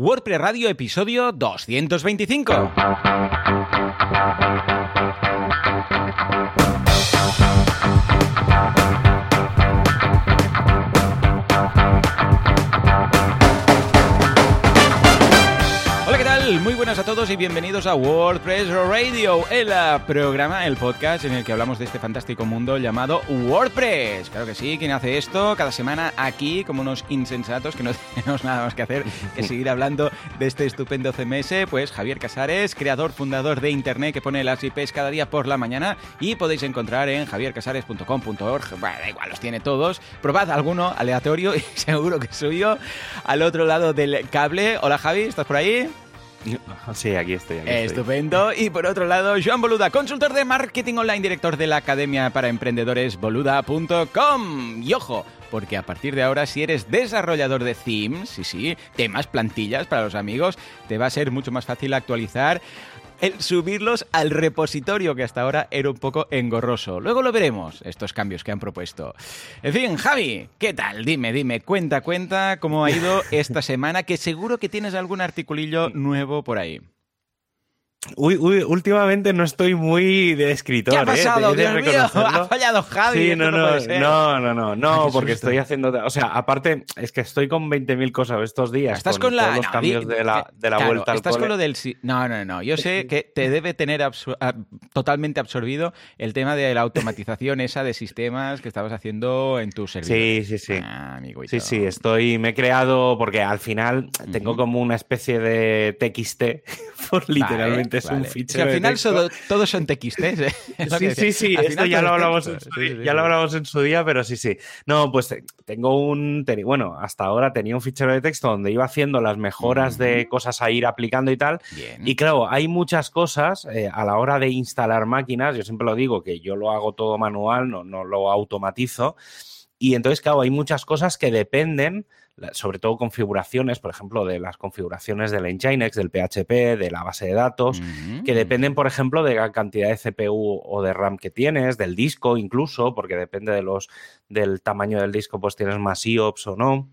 WordPress Radio episodio 225. Y bienvenidos a WordPress Radio, el eh, programa, el podcast en el que hablamos de este fantástico mundo llamado WordPress. Claro que sí, quien hace esto cada semana aquí como unos insensatos que no tenemos nada más que hacer que seguir hablando de este estupendo CMS, pues Javier Casares, creador, fundador de Internet que pone las IPs cada día por la mañana y podéis encontrar en javiercasares.com.org, bueno, da igual, los tiene todos. Probad alguno aleatorio y seguro que soy yo al otro lado del cable. Hola Javi, ¿estás por ahí? Sí, aquí estoy. Estupendo. Y por otro lado, Joan Boluda, consultor de marketing online, director de la Academia para Emprendedores boluda.com. Y ojo, porque a partir de ahora, si eres desarrollador de themes, sí, sí, temas, plantillas para los amigos, te va a ser mucho más fácil actualizar el subirlos al repositorio que hasta ahora era un poco engorroso. Luego lo veremos, estos cambios que han propuesto. En fin, Javi, ¿qué tal? Dime, dime, cuenta, cuenta cómo ha ido esta semana, que seguro que tienes algún articulillo nuevo por ahí. Uy, uy, últimamente no estoy muy de escritor. ¿Qué ha ¿eh? pasado? Dios mío, ha fallado Javi. Sí, no, no, no, no, no, no, porque estoy haciendo. O sea, aparte, es que estoy con 20.000 cosas estos días. Estás con, la, los cambios de la, de la vuelta Estás con lo del. No, no, no. Yo sé que te debe tener totalmente absorbido el tema de la automatización esa de sistemas que estabas haciendo en tu servidor. Sí, sí, sí. Ah, sí, sí, estoy. Me he creado porque al final tengo como una especie de TXT, por literalmente es un fichero. al final todos son TXT. ¿eh? sí, sí, sí, esto ya lo, hablamos en su, día, ya lo hablamos en su día, pero sí, sí. No, pues eh, tengo un. Bueno, hasta ahora tenía un fichero de texto donde iba haciendo las mejoras de cosas a ir aplicando y tal. Y claro, hay muchas cosas eh, a la hora de instalar máquinas. Yo siempre lo digo que yo lo hago todo manual, no, no lo automatizo. Y entonces, claro, hay muchas cosas que dependen sobre todo configuraciones, por ejemplo, de las configuraciones del Nginx, del PHP, de la base de datos, que dependen, por ejemplo, de la cantidad de CPU o de RAM que tienes, del disco incluso, porque depende de los, del tamaño del disco, pues tienes más IOPS o no.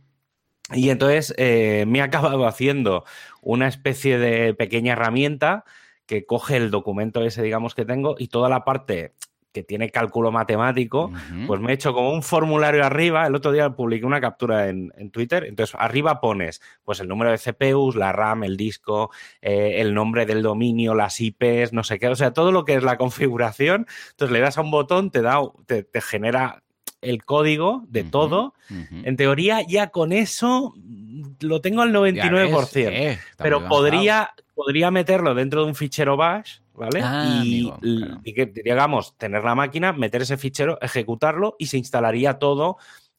Y entonces eh, me he acabado haciendo una especie de pequeña herramienta que coge el documento ese, digamos, que tengo y toda la parte que tiene cálculo matemático, pues me he hecho como un formulario arriba. El otro día publiqué una captura en, Twitter. Entonces, arriba pones pues el número de CPUs, la RAM, el disco, eh, el nombre del dominio, las IPs, no sé qué. O sea, todo lo que es la configuración. Entonces, le das a un botón, te da, te, genera el código de todo. En teoría, ya con eso lo tengo al 99%. Eh, pero podría, podría meterlo dentro de un fichero bash ¿vale? Ah, y, que, digamos, tener la máquina, meter ese fichero, ejecutarlo y se instalaría todo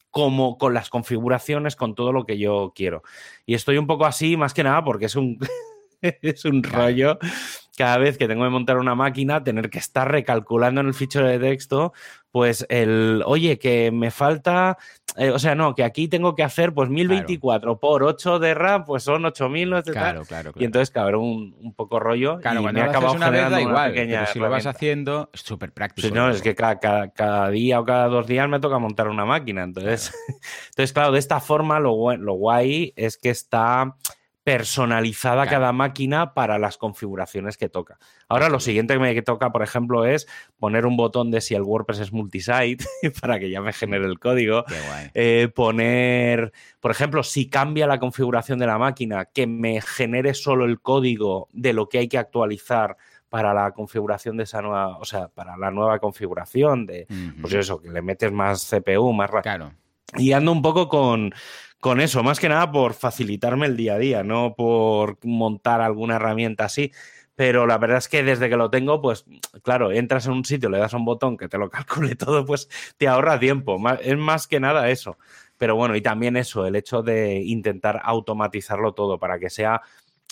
como con las configuraciones, con todo lo que yo quiero. Y estoy un poco así, más que nada, porque es un, es un rollo cada vez que tengo que montar una máquina, tener que estar recalculando en el fichero de texto, pues el, oye, que me falta, eh, o sea, no, que aquí tengo que hacer pues 1024 por 8 de RAM, pues son 8000, no claro, claro, Y entonces, cabrón, un, un poco rollo. Claro, y cuando me acabado una vez da igual, si lo vas haciendo, es súper práctico. Sí, no, es que cada, cada, día o cada dos días me toca montar una máquina, entonces, claro. entonces, claro, de esta forma lo, lo guay es que está personalizada cada máquina para las configuraciones que toca. Ahora lo siguiente que me toca, por ejemplo, es poner un botón de si el WordPress es multisite para que ya me genere el código. Eh, poner, por ejemplo, si cambia la configuración de la máquina, que me genere solo el código de lo que hay que actualizar para la configuración de esa nueva, o sea, para la nueva configuración de, pues eso, que le metes más CPU, más Claro. Y ando un poco con, con eso, más que nada por facilitarme el día a día, no por montar alguna herramienta así. Pero la verdad es que desde que lo tengo, pues claro, entras en un sitio, le das a un botón que te lo calcule todo, pues te ahorra tiempo. Es más que nada eso. Pero bueno, y también eso, el hecho de intentar automatizarlo todo para que sea.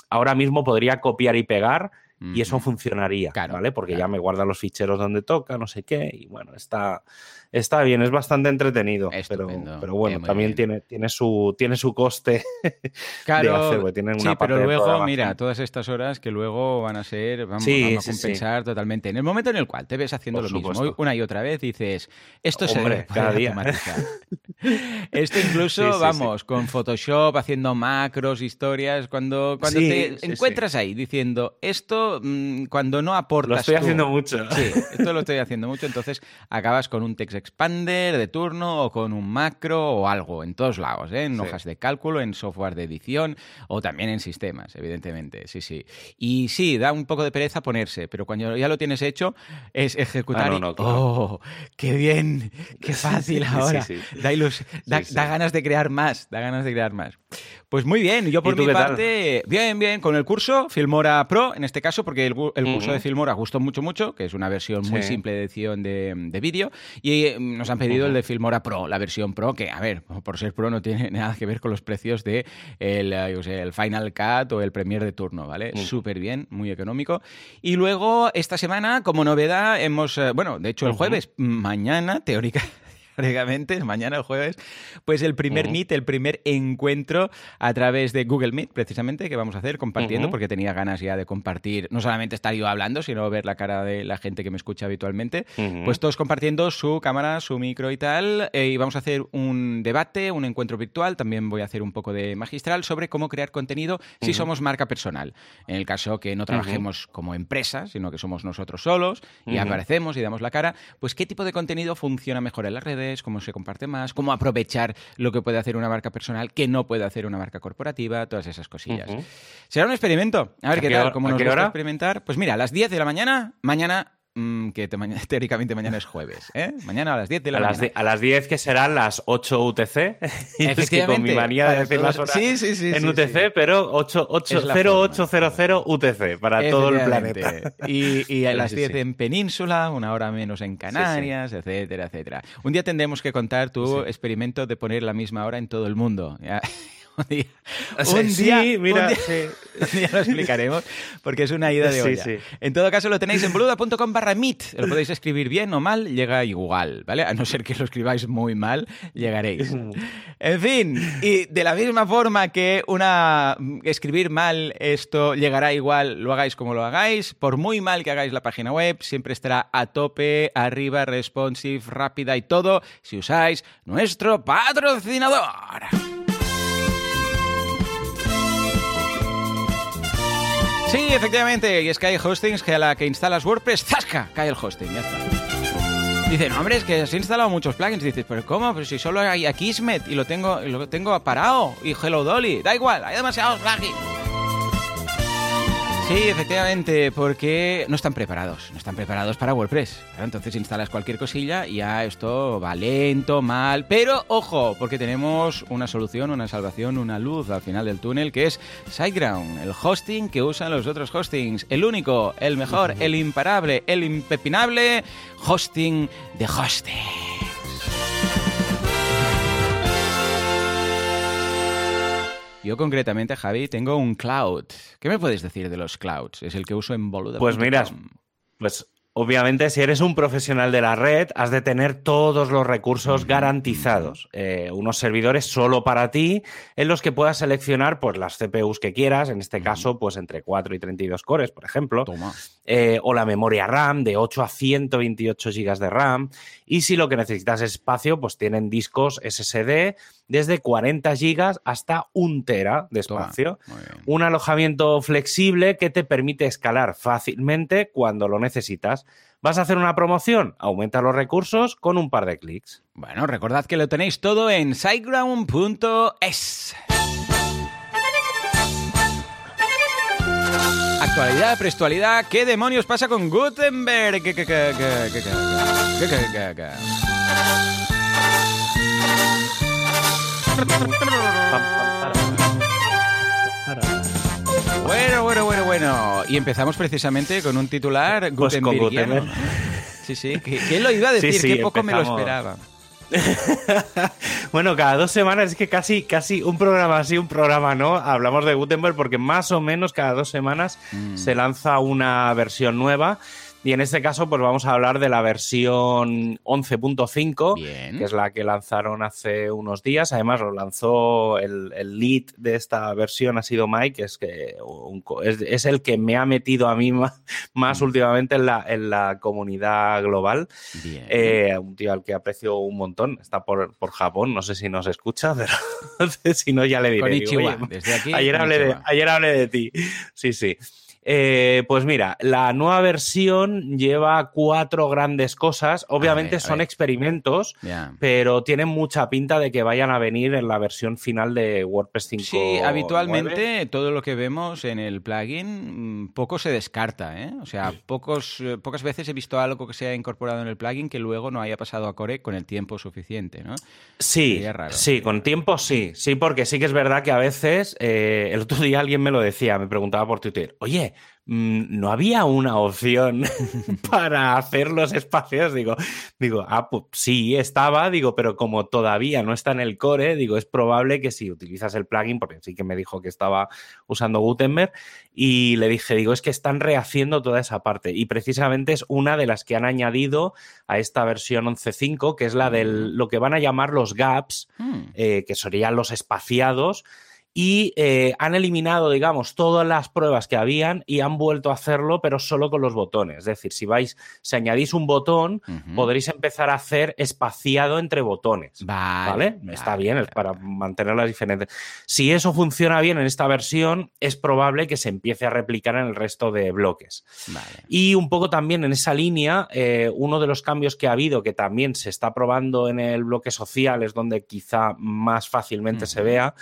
Ahora mismo podría copiar y pegar y eso funcionaría, ¿vale? Porque ya me guarda los ficheros donde toca, no sé qué, y bueno, está, está bien, es bastante entretenido, pero, pero, bueno, también tiene, tiene, su, tiene su coste claro, de hacer, sí, pero luego, mira, todas estas horas que luego van a ser, vamos, a compensar totalmente. En el momento en el cual te ves haciendo lo mismo una y otra vez, dices, esto se debe cada día. esto incluso, vamos, con Photoshop, haciendo macros, historias, cuando, cuando te encuentras ahí diciendo, esto Mm, cuando no aportas. Lo estoy haciendo mucho. Sí, esto lo estoy haciendo mucho. Entonces acabas con un text expander de turno o con un macro o algo en todos lados, ¿eh? en hojas de cálculo, en software de edición o también en sistemas, evidentemente. Sí, sí. Y sí, da un poco de pereza ponerse, pero cuando ya lo tienes hecho es ejecutar. Ah, ¡Oh! ¡Qué bien! ¡Qué fácil ahora! Da, da ganas de crear más, da ganas de crear más. Pues muy bien, yo por mi parte, bien, bien, con el curso Filmora Pro, en este caso, porque el, curso de Filmora gustó mucho, mucho, que es una versión muy simple de edición de, vídeo, y eh, nos han pedido el de Filmora Pro, la versión Pro, que, a ver, por ser Pro no tiene nada que ver con los precios de el, eh, el Final Cut o el Premiere de turno, ¿vale? Mm. Súper bien, muy económico. Y luego, esta semana, como novedad, hemos, eh, bueno, de hecho el jueves, mañana, teórica, mañana el jueves, pues el primer Meet, el primer encuentro a través de Google Meet, precisamente, que vamos a hacer compartiendo, porque tenía ganas ya de compartir, no solamente estar yo hablando, sino ver la cara de la gente que me escucha habitualmente, pues todos compartiendo su cámara, su micro y tal, eh, y vamos a hacer un debate, un encuentro virtual, también voy a hacer un poco de magistral sobre cómo crear contenido si somos marca personal. En el caso que no trabajemos como empresa, sino que somos nosotros solos y aparecemos y damos la cara, pues qué tipo de contenido funciona mejor en las redes, cómo se comparte más, cómo aprovechar lo que puede hacer una marca personal que no puede hacer una marca corporativa, todas esas cosillas. Será un experimento. A ver qué tal, cómo nos gusta experimentar. Pues mira, a las 10 de la mañana, mañana Mm, que teóricamente mañana es jueves, ¿eh? Mañana a las 10 de la a mañana. Las a las 10 que serán las 8 UTC. Efectivamente. con mi manía de decir las horas sí, sí, sí, en UTC, pero 8, 8, 0800 UTC para todo el planeta. Y, y a las 10 en Península, una hora menos en Canarias, etcétera, etcétera. Un día tendremos que contar tu experimento de poner la misma hora en todo el mundo. un día, mira, lo explicaremos porque es una ida de olla. En todo caso, lo tenéis en boluda.com barra meet. Lo podéis escribir bien o mal, llega igual, ¿vale? A no ser que lo escribáis muy mal, llegaréis. En fin, y de la misma forma que una escribir mal esto llegará igual, lo hagáis como lo hagáis, por muy mal que hagáis la página web, siempre estará a tope, arriba, responsive, rápida y todo si usáis nuestro patrocinador. Sí, efectivamente, y es que hay hostings que a la que instalas WordPress, ¡zasca! cae el hosting, ya está. Dicen, hombre, es que has instalado muchos plugins. Dices, pero ¿cómo? Pero si solo hay Akismet y lo tengo, y lo tengo parado. Y Hello Dolly. Da igual, hay demasiados plugins. Sí, efectivamente, porque no están preparados, no están preparados para WordPress. entonces instalas cualquier cosilla y ya esto va lento, mal, pero ojo, porque tenemos una solución, una salvación, una luz al final del túnel que es SiteGround, el hosting que usan los otros hostings, el único, el mejor, el imparable, el impepinable hosting de hosting. Yo concretamente, Javi, tengo un cloud. ¿Qué me puedes decir de los clouds? Es el que uso en Boluda. Pues mira, pues Obviamente, si eres un profesional de la red, has de tener todos los recursos garantizados. Eh, unos servidores solo para ti, en los que puedas seleccionar pues, las CPUs que quieras, en este caso, pues entre 4 y 32 cores, por ejemplo. Eh, o la memoria RAM de 8 a 128 GB de RAM. Y si lo que necesitas es espacio, pues tienen discos SSD desde 40 GB hasta 1 tera de espacio. Un alojamiento flexible que te permite escalar fácilmente cuando lo necesitas. ¿Vas a hacer una promoción? Aumenta los recursos con un par de clics. Bueno, recordad que lo tenéis todo en siteground.es. Actualidad, prestualidad, ¿qué demonios pasa con Gutenberg? Bueno, bueno, bueno, bueno. Y empezamos precisamente con un titular pues Sí, sí. ¿Quién lo iba a decir? Sí, Qué poco me lo esperaba. bueno, cada dos semanas es que casi, casi un programa así, un programa no. Hablamos de Gutenberg porque más o menos cada dos semanas mm. se lanza una versión nueva. Y en este caso, pues vamos a hablar de la versión 11.5, que es la que lanzaron hace unos días. Además, lo lanzó el, lead de esta versión, ha sido Mike, es, que es, el que me ha metido a mí más, mm. últimamente en la, en la comunidad global. Eh, un tío al que aprecio un montón. Está por, Japón, no sé si nos escucha, pero si no, ya le diré. desde aquí, ayer, hablé de, ayer hablé de ti. Sí, sí. Eh, pues mira, la nueva versión lleva cuatro grandes cosas. Obviamente son experimentos, pero tienen mucha pinta de que vayan a venir en la versión final de WordPress 5. Sí, habitualmente todo lo que vemos en el plugin mm, poco se descarta. ¿eh? O sea, pocos, eh, pocas veces he visto algo que se ha incorporado en el plugin que luego no haya pasado a Core con el tiempo suficiente. ¿no? Sí, sí, con tiempo sí. Sí, porque sí que es verdad que a veces, el otro día alguien me lo decía, me preguntaba por Twitter, oye, no había una opción para hacer los espacios. Digo, digo, ah, pues sí, estaba, digo, pero como todavía no está en el core, digo, es probable que si utilizas el plugin, porque sí que me dijo que estaba usando Gutenberg, y le dije, digo, es que están rehaciendo toda esa parte. Y precisamente es una de las que han añadido a esta versión 11.5, que es la de mm. lo que van a llamar los gaps, mm. eh, que serían los espaciados y eh, han eliminado, digamos, todas las pruebas que habían y han vuelto a hacerlo, pero solo con los botones. Es decir, si vais, si añadís un botón, podréis empezar a hacer espaciado entre botones. Vale. Está bien, es para mantenerlas diferentes. Si eso funciona bien en esta versión, es probable que se empiece a replicar en el resto de bloques. Y un poco también en esa línea, eh, uno de los cambios que ha habido, que también se está probando en el bloque social, es donde quizá más fácilmente se vea,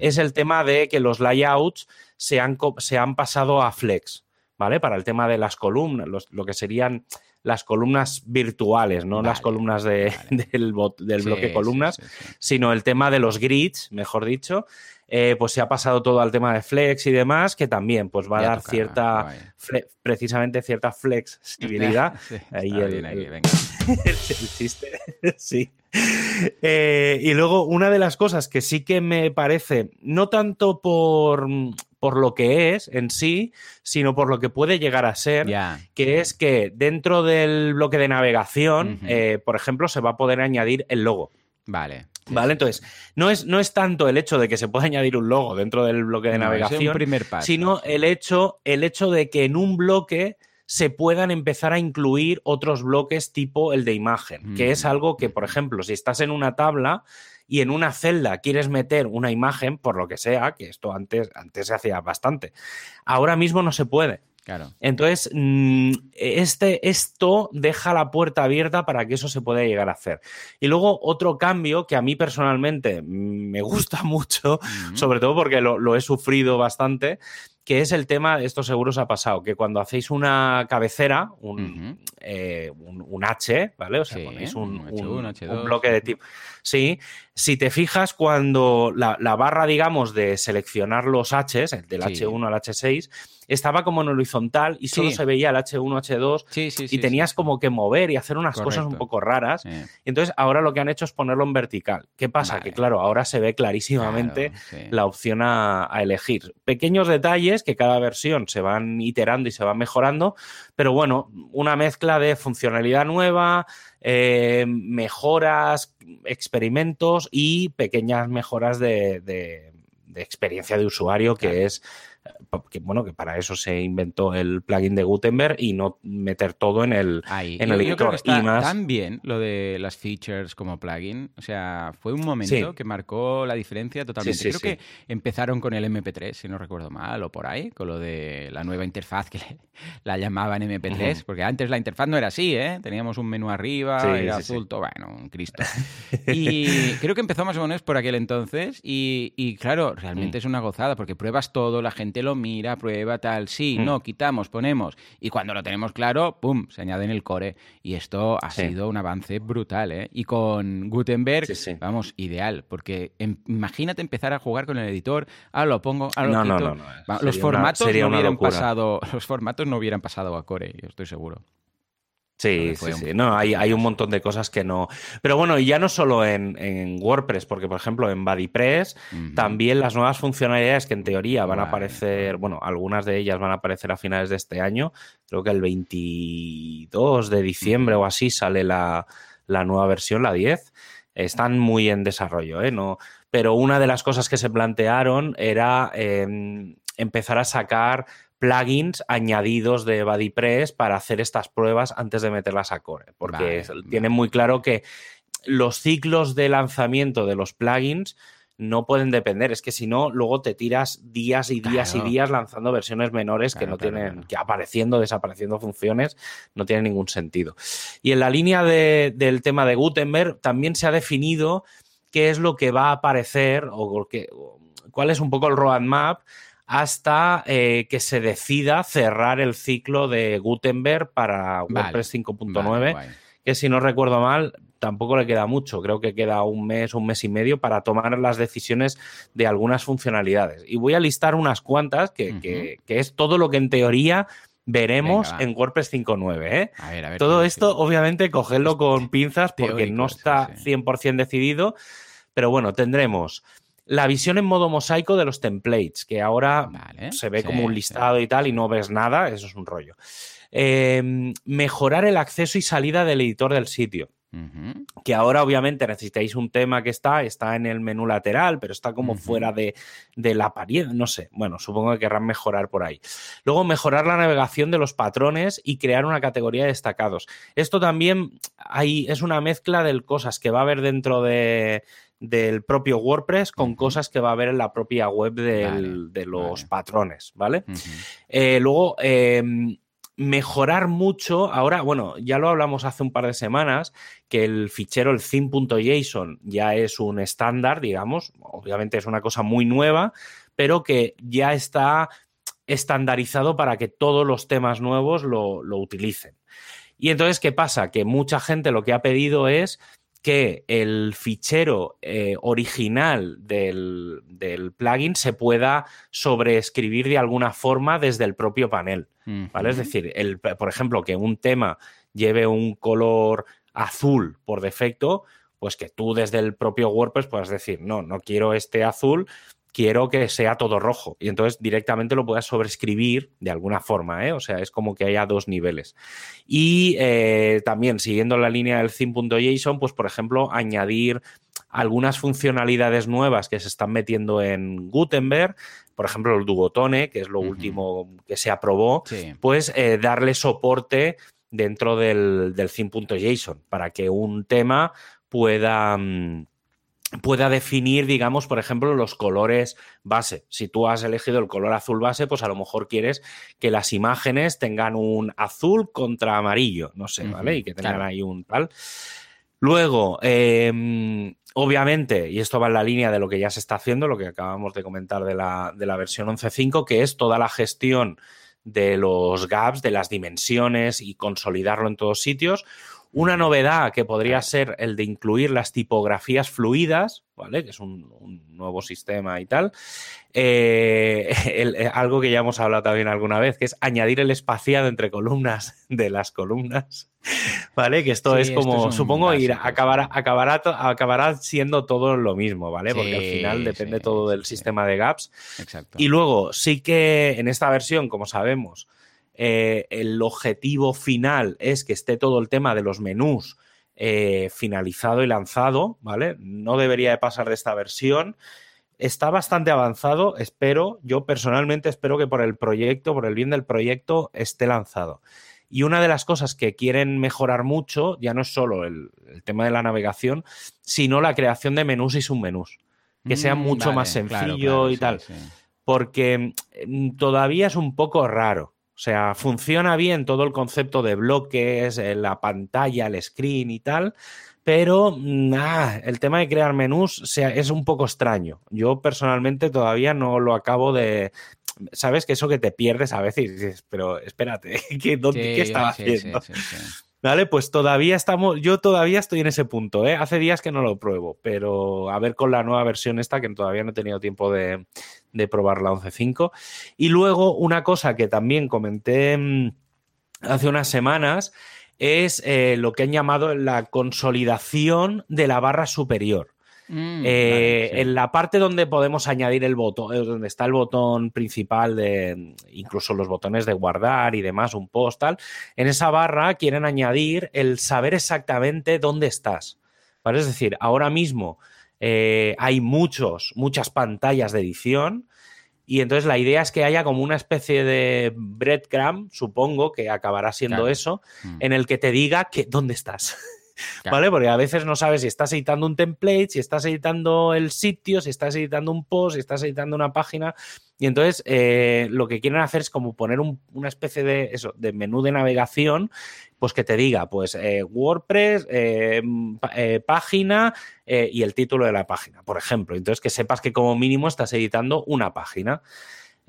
es el tema de que los layouts se han, se han pasado a Flex, ¿vale? Para el tema de las columnas, lo que serían las columnas virtuales, no las columnas del, del, bloque columnas, sino el tema de los grids, mejor dicho, eh, pues se ha pasado todo al tema de flex y demás, que también pues va a dar cierta, precisamente cierta flexibilidad. Ahí el, chiste, sí. Eh, y luego, una de las cosas que sí que me parece, no tanto por, por lo que es en sí, sino por lo que puede llegar a ser, que es que dentro del bloque de navegación, eh, por ejemplo, se va a poder añadir el logo. Vale. ¿Vale? Entonces, no es, no es tanto el hecho de que se pueda añadir un logo dentro del bloque de navegación, sino el hecho, el hecho de que en un bloque se puedan empezar a incluir otros bloques tipo el de imagen, que es mm. algo que, por ejemplo, si estás en una tabla y en una celda quieres meter una imagen, por lo que sea, que esto antes, antes se hacía bastante, ahora mismo no se puede. Claro. Entonces, mm, este, esto deja la puerta abierta para que eso se pueda llegar a hacer. Y luego otro cambio que a mí personalmente me gusta mucho, sobre todo porque lo, lo, he sufrido bastante, que es el tema, esto seguro os ha pasado, que cuando hacéis una cabecera, un, eh, H, ¿vale? O sea, ponéis un, bloque de tipo. Sí, si te fijas, cuando la, barra, digamos, de seleccionar los Hs, del H1 al H6, estaba como en horizontal y solo se veía el H1, H2 y tenías como que mover y hacer unas cosas un poco raras. Entonces, ahora lo que han hecho es ponerlo en vertical. ¿Qué pasa? Que claro, ahora se ve clarísimamente la opción a, elegir. Pequeños detalles que cada versión se van iterando y se van mejorando, pero bueno, una mezcla de funcionalidad nueva, eh, mejoras, experimentos y pequeñas mejoras de, experiencia de usuario, que es que bueno, que para eso se inventó el plugin de Gutenberg y no meter todo en el, en el editor. y más... tan bien lo de las features como plugin. O sea, fue un momento que marcó la diferencia totalmente. Creo que empezaron con el MP3, si no recuerdo mal, o por ahí, con lo de la nueva interfaz que la llamaban MP3, porque antes la interfaz no era así, ¿eh? Teníamos un menú arriba, era azul, todo, bueno, un Cristo. Y creo que empezó más o menos por aquel entonces y, claro, realmente mm. es una gozada porque pruebas todo, la gente lo mira, prueba, tal, sí, mm. no, quitamos, ponemos. Y cuando lo tenemos claro, ¡pum!, se añade en el core. Y esto ha sido un avance brutal, ¿eh? Y con Gutenberg, vamos, ideal, porque em, imagínate empezar a jugar con el editor, ah, lo pongo, ah, lo quito. los formatos no hubieran pasado, los formatos no hubieran pasado a core, yo estoy seguro. Sí, sí, sí. No, hay, hay, un montón de cosas que no. Pero bueno, y ya no solo en, WordPress, porque por ejemplo en BuddyPress también las nuevas funcionalidades que en teoría van a aparecer, bueno, algunas de ellas van a aparecer a finales de este año. Creo que el 22 de diciembre o así sale la, nueva versión, la 10. Están muy en desarrollo, ¿eh? No, pero una de las cosas que se plantearon era em, empezar a sacar plugins añadidos de BuddyPress para hacer estas pruebas antes de meterlas a core, porque tienen muy claro que los ciclos de lanzamiento de los plugins no pueden depender, es que si no, luego te tiras días y días y días lanzando versiones menores que no tienen, que apareciendo, desapareciendo funciones, no tiene ningún sentido. Y en la línea del tema de Gutenberg también se ha definido qué es lo que va a aparecer o, cuál es un poco el roadmap hasta eh, que se decida cerrar el ciclo de Gutenberg para WordPress 5.9, que si no recuerdo mal, tampoco le queda mucho, creo que queda un mes, un mes y medio para tomar las decisiones de algunas funcionalidades. Y voy a listar unas cuantas, que, es todo lo que en teoría veremos en WordPress 5.9. ¿eh? Todo esto, obviamente, cogerlo con pinzas porque no está 100% decidido, pero bueno, tendremos la visión en modo mosaico de los templates, que ahora se ve como un listado y tal y no ves nada, eso es un rollo. Em, mejorar el acceso y salida del editor del sitio. Que ahora obviamente necesitáis un tema que está, está en el menú lateral, pero está como fuera de, la apariencia, no sé, bueno, supongo que querrán mejorar por ahí. Luego mejorar la navegación de los patrones y crear una categoría de destacados. Esto también hay, es una mezcla de cosas que va a haber dentro de, del propio WordPress con cosas que va a haber en la propia web de los patrones, ¿vale? Eh, luego, em, mejorar mucho, ahora, bueno, ya lo hablamos hace un par de semanas, que el fichero, el theme.json, ya es un estándar, digamos, obviamente es una cosa muy nueva, pero que ya está estandarizado para que todos los temas nuevos lo, lo utilicen. Y entonces, ¿qué pasa? Que mucha gente lo que ha pedido es que el fichero eh, original del, plugin se pueda sobreescribir de alguna forma desde el propio panel. ¿vale? Es decir, el, por ejemplo, que un tema lleve un color azul por defecto, pues que tú desde el propio WordPress puedas decir, no, no quiero este azul, quiero que sea todo rojo. Y entonces directamente lo puedas sobreescribir de alguna forma, ¿eh? O sea, es como que haya dos niveles. Y eh, también, siguiendo la línea del theme.json, pues por ejemplo, añadir algunas funcionalidades nuevas que se están metiendo en Gutenberg, por ejemplo, el Dugotone, que es lo último que se aprobó, pues eh, darle soporte dentro del, del theme.json para que un tema pueda... Mm, pueda definir, digamos, por ejemplo, los colores base. Si tú has elegido el color azul base, pues a lo mejor quieres que las imágenes tengan un azul contra amarillo, no sé, ¿vale? Y que tengan ahí un tal. Luego, em, obviamente, y esto va en la línea de lo que ya se está haciendo, lo que acabamos de comentar de la, de la versión 11.5, que es toda la gestión de los gaps, de las dimensiones y consolidarlo en todos sitios. Una novedad que podría ser el de incluir las tipografías fluidas, ¿vale? Que es un, nuevo sistema y tal. Eh, eh, algo que ya hemos hablado también alguna vez, que es añadir el espaciado entre columnas de las columnas, ¿vale? Que esto es como, supongo, ir, acabará, acabará, acabará siendo todo lo mismo, ¿vale? Porque al final depende todo del sistema de gaps. Exacto. Y luego, sí que en esta versión, como sabemos, eh, el objetivo final es que esté todo el tema de los menús eh, finalizado y lanzado, ¿vale? No debería de pasar de esta versión. Está bastante avanzado, espero, yo personalmente espero que por el proyecto, por el bien del proyecto, esté lanzado. Y una de las cosas que quieren mejorar mucho ya no es solo el, tema de la navegación, sino la creación de menús y submenús. Que sea mm, mucho más sencillo y tal. Porque mm, todavía es un poco raro. O sea, funciona bien todo el concepto de bloques, eh, la pantalla, el screen y tal, pero mm, ah, el tema de crear menús es un poco extraño. Yo personalmente todavía no lo acabo de... Sabes que eso que te pierdes a veces pero espérate, ¿qué, ¿qué estaba haciendo? Vale, pues todavía estamos, yo todavía estoy en ese punto, ¿eh? Hace días que no lo pruebo, pero a ver con la nueva versión esta, que todavía no he tenido tiempo de, de probar la 11.5. Y luego una cosa que también comenté mm, hace unas semanas es eh, lo que han llamado la consolidación de la barra superior. Mm, eh, en la parte donde podemos añadir el botón, eh, donde está el botón principal de incluso los botones de guardar y demás, un post, tal, en esa barra quieren añadir el saber exactamente dónde estás. Es decir, ahora mismo eh, hay muchos, muchas pantallas de edición. Y entonces la idea es que haya como una especie de breadcrumb, supongo que acabará siendo eso, mm. en el que te diga que dónde estás. ¿Vale? Porque a veces no sabes si estás editando un template, si estás editando el sitio, si estás editando un post, si estás editando una página. Y entonces eh, lo que quieren hacer es como poner una especie de, eso, de menú de navegación, pues que te diga, pues eh, WordPress, eh, página y el título de la página, por ejemplo. Entonces que sepas que como mínimo estás editando una página.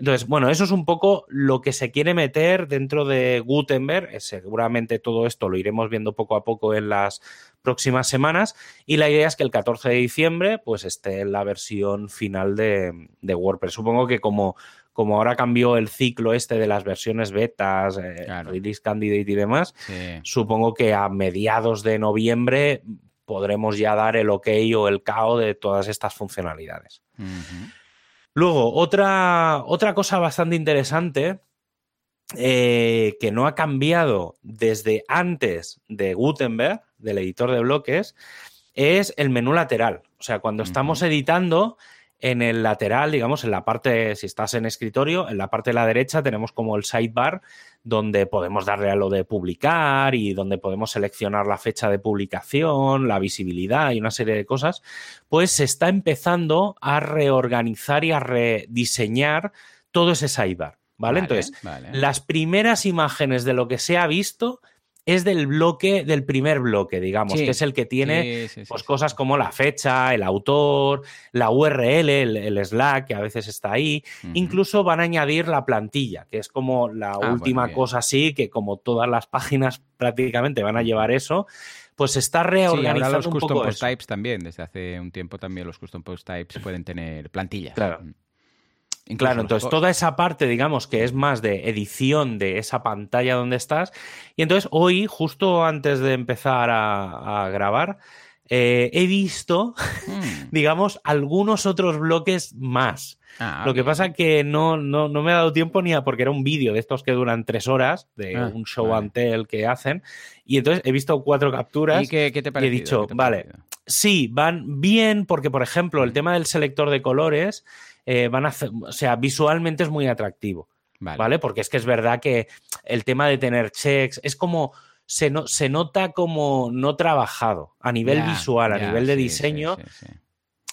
Entonces, bueno, eso es un poco lo que se quiere meter dentro de Gutenberg. Eh, seguramente todo esto lo iremos viendo poco a poco en las próximas semanas. Y la idea es que el 14 de diciembre, pues esté la versión final de, WordPress. Supongo que como, como ahora cambió el ciclo este de las versiones betas, eh, release candidate y demás, supongo que a mediados de noviembre podremos ya dar el ok o el cao de todas estas funcionalidades. Luego, otra, otra cosa bastante interesante eh, que no ha cambiado desde antes de Gutenberg, del editor de bloques, es el menú lateral. O sea, cuando estamos editando, en el lateral, digamos, en la parte, si estás en escritorio, en la parte de la derecha tenemos como el sidebar donde podemos darle a lo de publicar y donde podemos seleccionar la fecha de publicación, la visibilidad y una serie de cosas, pues se está empezando a reorganizar y a rediseñar todo ese sidebar. ¿Vale? Entonces, las primeras imágenes de lo que se ha visto es del bloque, del primer bloque, digamos, que es el que tiene pues, cosas como la fecha, el autor, la URL, el, Slack, que a veces está ahí. Incluso van a añadir la plantilla, que es como la ah, última cosa así, que como todas las páginas prácticamente van a llevar eso. Pues está reorganizando los un custom poco post types también. Desde hace un tiempo también los custom post types pueden tener plantilla. Claro. Mm claro, entonces toda esa parte, digamos, que es más de edición de esa pantalla donde estás. Y entonces hoy, justo antes de empezar a, grabar, eh, he visto, hmm. digamos, algunos otros bloques más. Ah, Lo que pasa que no, no, me ha dado tiempo ni a porque era un vídeo de estos que duran tres horas, de ah, un show and tell que hacen. Y entonces he visto cuatro capturas y, qué, te y he dicho, vale, sí, van bien porque, por ejemplo, el tema del selector de colores eh, van a hacer, o sea, visualmente es muy atractivo, vale. Porque es que es verdad que el tema de tener checks es como, se, no, se nota como no trabajado a nivel visual, a nivel de diseño.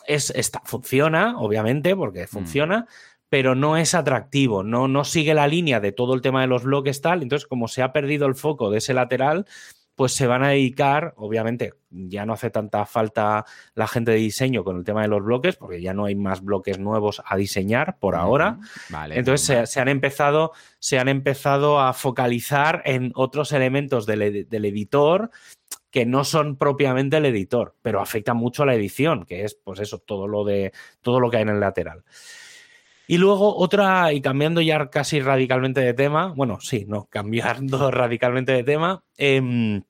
es, está, funciona, obviamente, porque mm. funciona, pero no es atractivo, no, no sigue la línea de todo el tema de los bloques tal. Entonces, como se ha perdido el foco de ese lateral, pues se van a dedicar, obviamente, ya no hace tanta falta la gente de diseño con el tema de los bloques, porque ya no hay más bloques nuevos a diseñar por ahora. Vale, Entonces Se, han empezado, se han empezado a focalizar en otros elementos del, editor que no son propiamente el editor, pero afectan mucho a la edición, que es, pues eso, todo lo de todo lo que hay en el lateral. Y luego otra, y cambiando ya casi radicalmente de tema, bueno, sí, no, cambiando radicalmente de tema, em,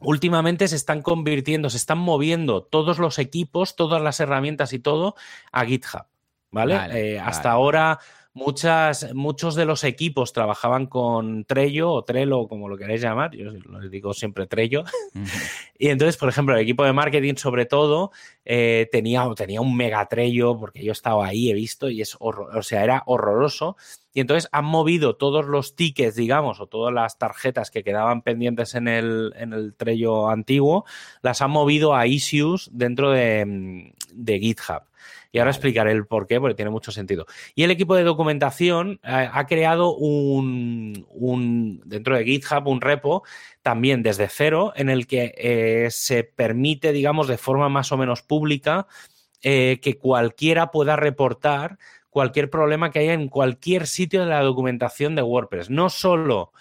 últimamente se están convirtiendo, se están moviendo todos los equipos, todas las herramientas y todo a GitHub. ¿Vale? Eh, hasta ahora muchas, muchos de los equipos trabajaban con Trello o Trello, como lo queréis llamar, yo les digo siempre Trello. y entonces, por ejemplo, el equipo de marketing, sobre todo, eh, tenía, tenía un mega Trello, porque yo estaba ahí, he visto, y es o sea, era horroroso. Y entonces han movido todos los tickets, digamos, o todas las tarjetas que quedaban pendientes en el, en el Trello antiguo, las han movido a issues dentro de, de GitHub. Y ahora explicaré el por qué, porque tiene mucho sentido. Y el equipo de documentación eh, ha creado un, un, dentro de GitHub, un repo también desde cero, en el que eh, se permite, digamos, de forma más o menos pública, eh, que cualquiera pueda reportar cualquier problema que haya en cualquier sitio de la documentación de WordPress. No solo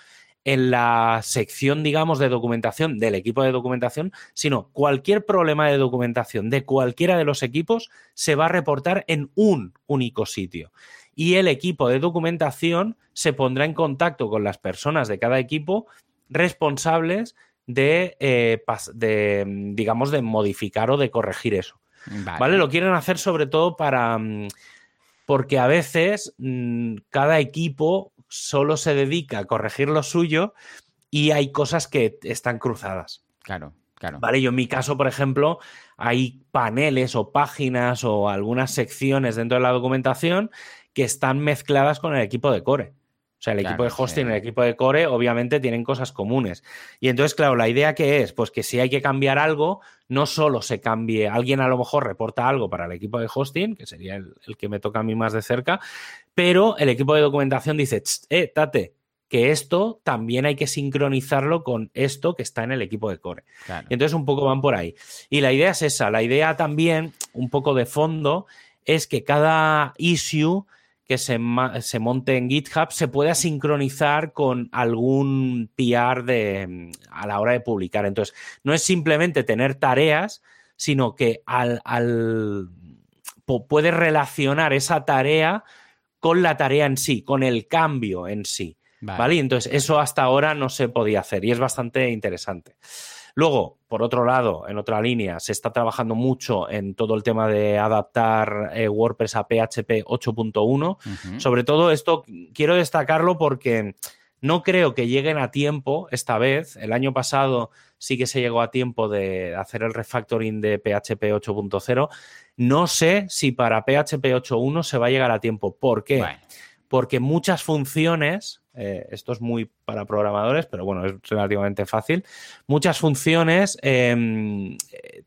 en la sección, digamos, de documentación del equipo de documentación, sino cualquier problema de documentación de cualquiera de los equipos se va a reportar en un único sitio. Y el equipo de documentación se pondrá en contacto con las personas de cada equipo responsables de, eh, de, digamos, de modificar o de corregir eso. Vale. Lo quieren hacer sobre todo para... Mm, porque a veces mm, cada equipo solo se dedica a corregir lo suyo y hay cosas que están cruzadas. Claro, claro. Vale, yo en mi caso, por ejemplo, hay paneles o páginas o algunas secciones dentro de la documentación que están mezcladas con el equipo de core. O sea, el equipo de hosting y el equipo de core obviamente tienen cosas comunes. Y entonces, claro, la idea que es, pues que si hay que cambiar algo, no solo se cambie, alguien a lo mejor reporta algo para el equipo de hosting, que sería el, que me toca a mí más de cerca, pero el equipo de documentación dice, eh, tate, que esto también hay que sincronizarlo con esto que está en el equipo de core. Y entonces un poco van por ahí. Y la idea es esa, la idea también, un poco de fondo, es que cada issue que se, monte en GitHub se pueda sincronizar con algún PR de, a la hora de publicar. Entonces, no es simplemente tener tareas, sino que al, al puedes relacionar esa tarea con la tarea en sí, con el cambio en sí. ¿vale? entonces, eso hasta ahora no se podía hacer y es bastante interesante. Luego, por otro lado, en otra línea, se está trabajando mucho en todo el tema de adaptar eh, WordPress a PHP 8.1. Sobre todo esto quiero destacarlo porque no creo que lleguen a tiempo esta vez. El año pasado sí que se llegó a tiempo de hacer el refactoring de PHP 8.0. No sé si para PHP 8.1 se va a llegar a tiempo. ¿Por qué? Porque muchas funciones eh, esto es muy para programadores, pero bueno, es relativamente fácil. Muchas funciones em,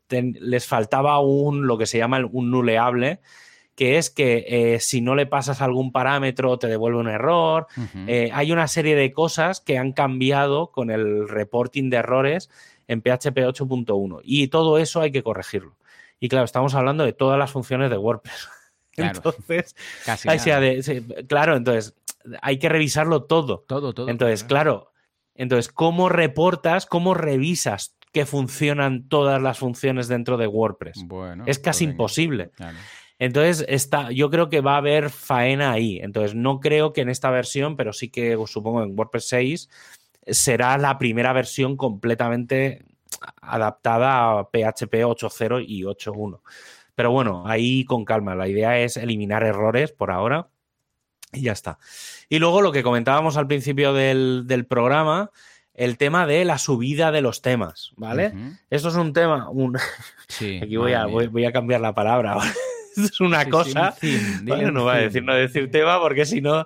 les faltaba un, lo que se llama un nuleable, que es que eh, si no le pasas algún parámetro te devuelve un error. Eh, hay una serie de cosas que han cambiado con el reporting de errores en PHP 8.1 y todo eso hay que corregirlo. Y claro, estamos hablando de todas las funciones de WordPress. entonces, Casi claro, entonces hay que revisarlo todo. Todo, todo. Entonces, claro, entonces, ¿cómo reportas, cómo revisas que funcionan todas las funciones dentro de WordPress? Bueno, es casi imposible. Entonces, está, yo creo que va a haber faena ahí. Entonces, no creo que en esta versión, pero sí que supongo en WordPress 6 será la primera versión completamente adaptada a PHP 8.0 y 8.1. Pero bueno, ahí con calma. La idea es eliminar errores por ahora y ya está. Y luego lo que comentábamos al principio del, programa, el tema de la subida de los temas, ¿vale? Esto es un tema, un... Sí, aquí voy a, voy, a, cambiar la palabra. es una cosa. no voy a decir no decir tema porque si no.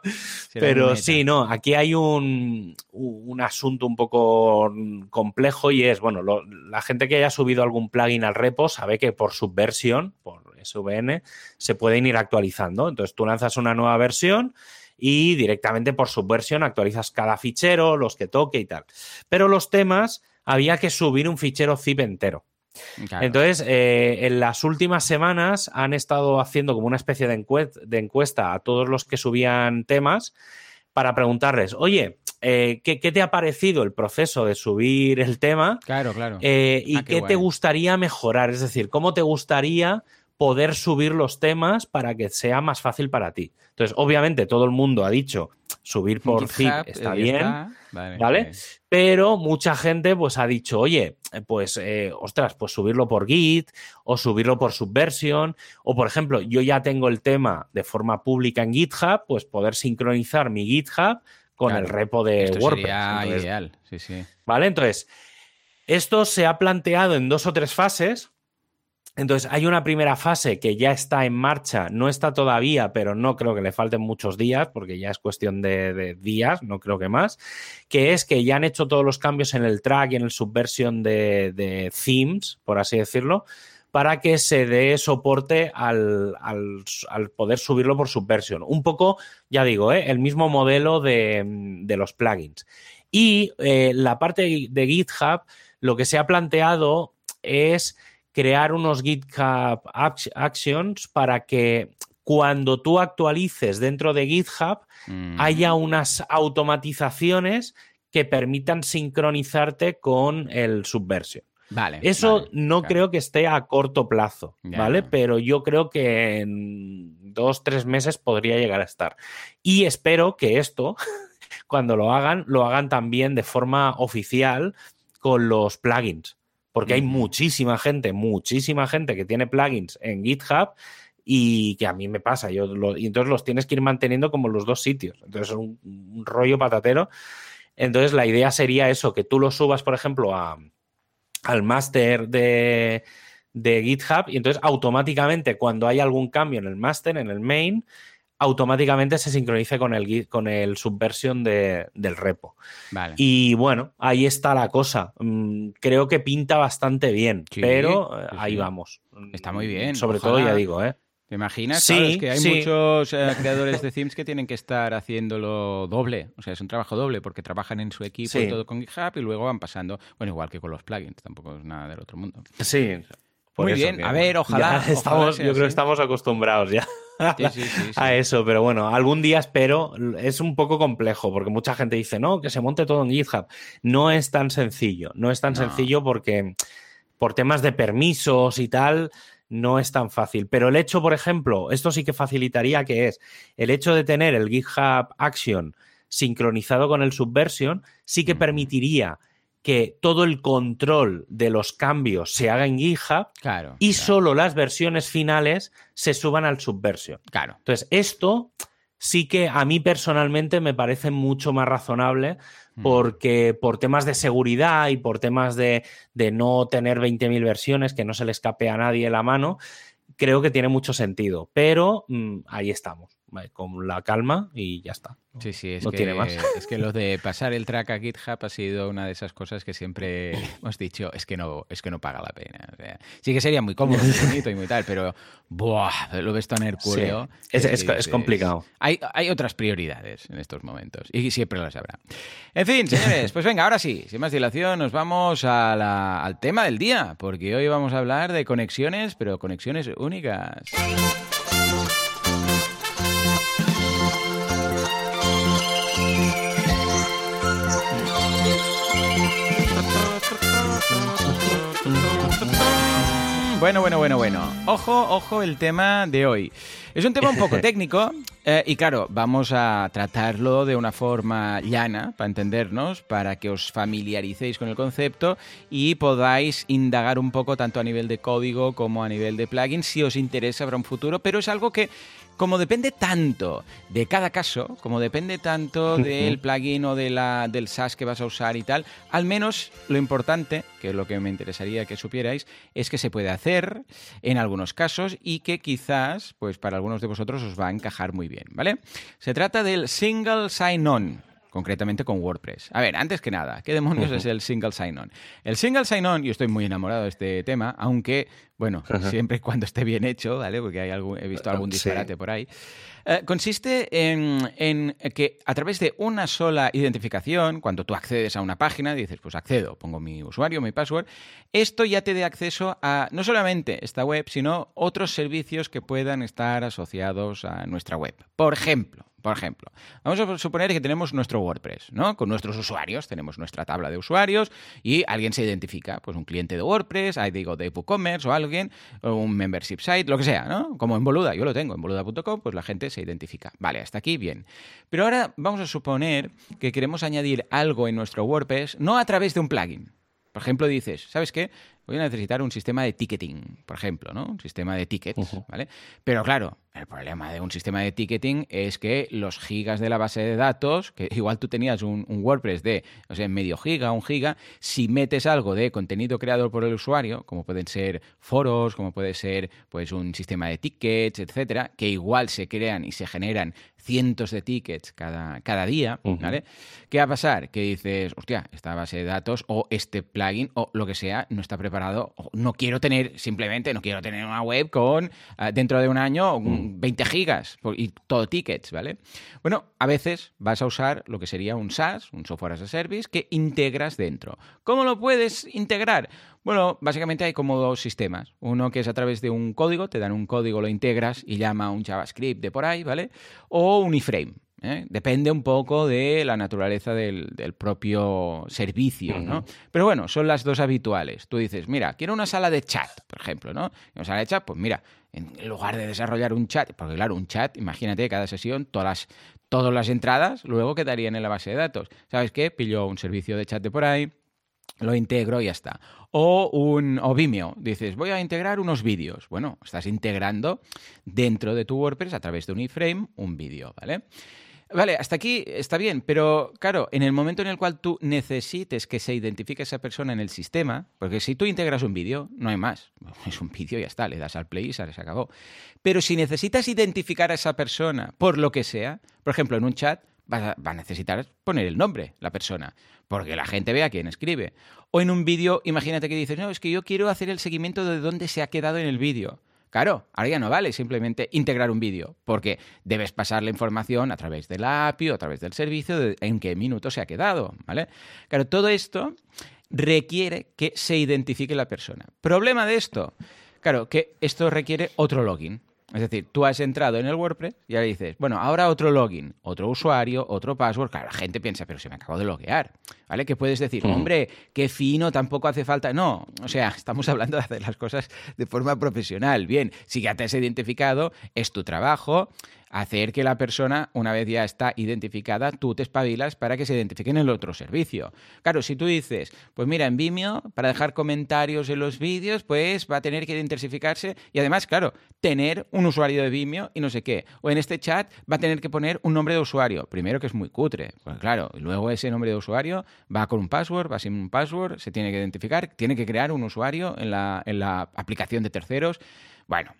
Pero sí, no. Aquí hay un, un, asunto un poco complejo y es, bueno, la gente que haya subido algún plugin al repo sabe que por subversión, por SVN, se pueden ir actualizando. Entonces tú lanzas una nueva versión y directamente por subversión actualizas cada fichero, los que toque y tal. Pero los temas había que subir un fichero zip entero. Entonces, eh, en las últimas semanas han estado haciendo como una especie de, de, encuesta a todos los que subían temas para preguntarles, oye, eh, ¿qué, te ha parecido el proceso de subir el tema? Claro, claro. Eh, ¿Y ah, qué, te gustaría mejorar? Es decir, ¿cómo te gustaría poder subir los temas para que sea más fácil para ti. Entonces, obviamente, todo el mundo ha dicho subir por zip está bien, Vale, Pero mucha gente pues ha dicho, oye, pues, eh, ostras, pues subirlo por Git o subirlo por Subversion o, por ejemplo, yo ya tengo el tema de forma pública en GitHub, pues poder sincronizar mi GitHub con el repo de Esto WordPress. Sería ideal, sí, sí. Vale, entonces, esto se ha planteado en dos o tres fases entonces, hay una primera fase que ya está en marcha, no está todavía, pero no creo que le falten muchos días, porque ya es cuestión de, días, no creo que más, que es que ya han hecho todos los cambios en el track y en el subversion de, themes, por así decirlo, para que se dé soporte al, poder subirlo por subversion. Un poco, ya digo, ¿eh? el mismo modelo de, los plugins. Y eh, la parte de GitHub, lo que se ha planteado es crear unos GitHub Actions para que cuando tú actualices dentro de GitHub mm. haya unas automatizaciones que permitan sincronizarte con el Subversion. Vale. Eso no creo que esté a corto plazo, ¿vale? Pero yo creo que en dos, tres meses podría llegar a estar. Y espero que esto, cuando lo hagan, lo hagan también de forma oficial con los plugins, porque hay muchísima gente, muchísima gente que tiene plugins en GitHub y que a mí me pasa, yo y entonces los tienes que ir manteniendo como los dos sitios, entonces es un, rollo patatero. Entonces la idea sería eso, que tú lo subas, por ejemplo, a, al máster de, de GitHub y entonces automáticamente cuando hay algún cambio en el máster, en el main, automáticamente se sincronice con el, con el subversion del repo. Y bueno, ahí está la cosa. Mm, creo que pinta bastante bien, pero eh, ahí vamos. Está muy bien. Sobre todo, ya digo, ¿eh? ¿Te imaginas? Sí, que hay muchos eh, creadores de themes que tienen que estar haciéndolo doble. O sea, es un trabajo doble porque trabajan en su equipo y todo con GitHub y luego van pasando, bueno, igual que con los plugins, tampoco es nada del otro mundo. Sí. Muy bien, a ver, ojalá. estamos, yo creo que estamos acostumbrados ya a eso, pero bueno, algún día espero. Es un poco complejo porque mucha gente dice, no, que se monte todo en GitHub. No es tan sencillo, no es tan sencillo porque por temas de permisos y tal, no es tan fácil. Pero el hecho, por ejemplo, esto sí que facilitaría que es el hecho de tener el GitHub Action sincronizado con el Subversion, sí que permitiría que todo el control de los cambios se haga en GitHub y solo las versiones finales se suban al Subversion. Claro. Entonces, esto sí que a mí personalmente me parece mucho más razonable mm. porque por temas de seguridad y por temas de, de no tener 20.000 versiones, que no se le escape a nadie la mano, creo que tiene mucho sentido. Pero mm, ahí estamos con la calma y ya está. Sí, sí, es, que, es que lo de pasar el track a GitHub ha sido una de esas cosas que siempre hemos dicho, es que no, es que no paga la pena. sí que sería muy cómodo, muy bonito y muy tal, pero buah, lo ves tan hercúleo. Es, complicado. Hay, hay otras prioridades en estos momentos y siempre las habrá. En fin, señores, pues venga, ahora sí, sin más dilación, nos vamos al tema del día, porque hoy vamos a hablar de conexiones, pero conexiones únicas. Bueno, bueno, bueno, bueno. Ojo, ojo el tema de hoy. Es un tema un poco técnico eh, y claro, vamos a tratarlo de una forma llana para entendernos, para que os familiaricéis con el concepto y podáis indagar un poco tanto a nivel de código como a nivel de plugin si os interesa para un futuro, pero es algo que como depende tanto de cada caso, como depende tanto del plugin o de la, del SaaS que vas a usar y tal, al menos lo importante, que es lo que me interesaría que supierais, es que se puede hacer en algunos casos y que quizás, pues para algunos de vosotros os va a encajar muy bien, ¿vale? Se trata del single sign-on concretamente con WordPress. A ver, antes que nada, ¿qué demonios es el single sign-on? El single sign-on, yo estoy muy enamorado de este tema, aunque, bueno, siempre y cuando esté bien hecho, ¿vale? Porque hay algún, he visto algún disparate por ahí. Eh, consiste en, que a través de una sola identificación, cuando tú accedes a una página, dices, pues accedo, pongo mi usuario, mi password, esto ya te dé acceso a no solamente esta web, sino otros servicios que puedan estar asociados a nuestra web. Por ejemplo, por ejemplo, vamos a suponer que tenemos nuestro WordPress, ¿no? Con nuestros usuarios, tenemos nuestra tabla de usuarios y alguien se identifica, pues un cliente de WordPress, ahí digo de WooCommerce o alguien, o un membership site, lo que sea, ¿no? Como en Boluda, yo lo tengo en boluda.com, pues la gente se identifica. Vale, hasta aquí bien. Pero ahora vamos a suponer que queremos añadir algo en nuestro WordPress, no a través de un plugin. Por ejemplo, dices, ¿sabes qué? Voy a necesitar un sistema de ticketing, por ejemplo, ¿no? Un sistema de tickets, ¿vale? Pero claro, el problema de un sistema de ticketing es que los gigas de la base de datos, que igual tú tenías un, WordPress de, o sea, medio giga, un giga, si metes algo de contenido creado por el usuario, como pueden ser foros, como puede ser pues un sistema de tickets, etcétera, que igual se crean y se generan cientos de tickets cada, cada día, ¿vale? ¿Qué va a pasar? Que dices, hostia, esta base de datos o este plugin o lo que sea no está preparado no quiero tener, simplemente, no quiero tener una web con ah, dentro de un año 20 mm. gigas y todo tickets, ¿vale? Bueno, a veces vas a usar lo que sería un SaaS, un software as a service, que integras dentro. ¿Cómo lo puedes integrar? Bueno, básicamente hay como dos sistemas. Uno que es a través de un código, te dan un código, lo integras y llama un JavaScript de por ahí, ¿vale? O un iframe. ¿eh? Depende un poco de la naturaleza del, propio servicio, ¿no? Pero bueno, son las dos habituales. Tú dices, mira, quiero una sala de chat, por ejemplo, ¿no? Una sala de chat, pues mira, en lugar de desarrollar un chat, porque claro, un chat, imagínate cada sesión, todas las, todas las entradas luego quedarían en la base de datos. ¿Sabes qué? Pillo un servicio de chat de por ahí, lo integro y ya está. O un o Vimeo, dices, voy a integrar unos vídeos. Bueno, estás integrando dentro de tu WordPress a través de un iframe un vídeo, ¿vale? Vale, hasta aquí está bien, pero claro, en el momento en el cual tú necesites que se identifique esa persona en el sistema, porque si tú integras un vídeo, no hay más, es un vídeo y ya está, le das al play y se acabó. Pero si necesitas identificar a esa persona por lo que sea, por ejemplo, en un chat, va a, necesitar poner el nombre, la persona, porque la gente vea quién escribe. O en un vídeo, imagínate que dices, no, es que yo quiero hacer el seguimiento de dónde se ha quedado en el vídeo. Claro, ahora ya no vale simplemente integrar un vídeo, porque debes pasar la información a través del API o a través del servicio de en qué minuto se ha quedado, ¿vale? Claro, todo esto requiere que se identifique la persona. Problema de esto, claro, que esto requiere otro login. Es decir, tú has entrado en el WordPress y ahora dices, bueno, ahora otro login, otro usuario, otro password. Claro, la gente piensa, pero se me acabo de loguear. ¿Vale? Que puedes decir, hombre, qué fino, tampoco hace falta. No, o sea, estamos hablando de hacer las cosas de forma profesional. Bien, si ya te has identificado, es tu trabajo hacer que la persona, una vez ya está identificada, tú te espabilas para que se identifique en el otro servicio. Claro, si tú dices, pues mira, en Vimeo, para dejar comentarios en los vídeos, pues va a tener que identificarse y además, claro, tener un usuario de Vimeo y no sé qué. O en este chat va a tener que poner un nombre de usuario. Primero que es muy cutre, pues claro, luego ese nombre de usuario va con un password, va sin un password, se tiene que identificar, tiene que crear un usuario en la, en la aplicación de terceros. Bueno,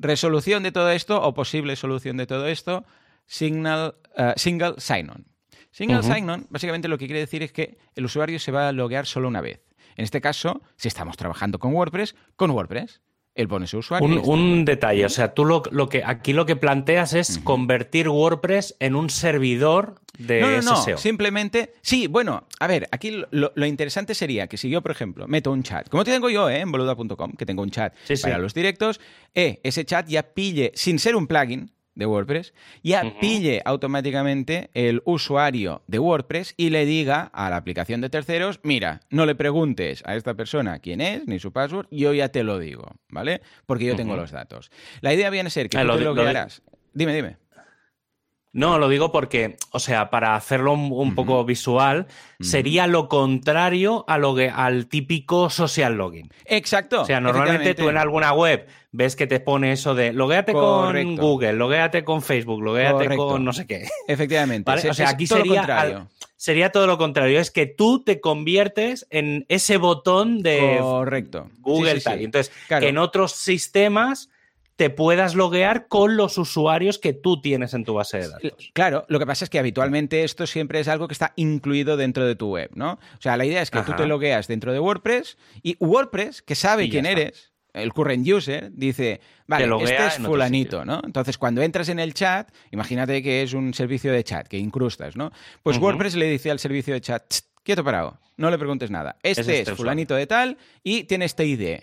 resolución de todo esto, o posible solución de todo esto, signal, uh, single sign-on. Single sign-on, básicamente lo que quiere decir es que el usuario se va a loguear solo una vez. En este caso, si estamos trabajando con WordPress, con WordPress. Él pone su usuario. Un, detalle, o sea, tú lo, que aquí lo que planteas es convertir WordPress en un servidor de no, no, no, Simplemente, sí, bueno, a ver, aquí lo, interesante sería que si yo, por ejemplo, meto un chat, como tengo yo ¿eh? en boluda.com, que tengo un chat para los directos, eh, ese chat ya pille, sin ser un plugin, de WordPress, ya pille automáticamente el usuario de WordPress y le diga a la aplicación de terceros, mira, no le preguntes a esta persona quién es ni su password, yo ya te lo digo, ¿vale? Porque yo tengo los datos. La idea viene a ser que ah, tú te lo, Dime, dime. No, lo digo porque, o sea, para hacerlo un, poco visual, sería lo contrario a lo que, al típico social login. Exacto. O sea, normalmente tú en alguna web ves que te pone eso de logueate con Google, logueate con Facebook, logueate con no sé qué. Efectivamente. O sea, aquí sería, sería todo lo contrario. Es que tú te conviertes en ese botón de Correcto. Google tal. Entonces, que en otros sistemas te puedas loguear con los usuarios que tú tienes en tu base de datos. Claro, lo que pasa es que habitualmente esto siempre es algo que está incluido dentro de tu web, ¿no? O sea, la idea es que tú te logueas dentro de WordPress y WordPress, que sabe quién eres, el current user, dice, vale, este es fulanito, ¿no? Entonces, cuando entras en el chat, imagínate que es un servicio de chat que incrustas, ¿no? Pues WordPress le dice al servicio de chat, quieto parado, no le preguntes nada. Este es, este fulanito de tal y tiene este ID.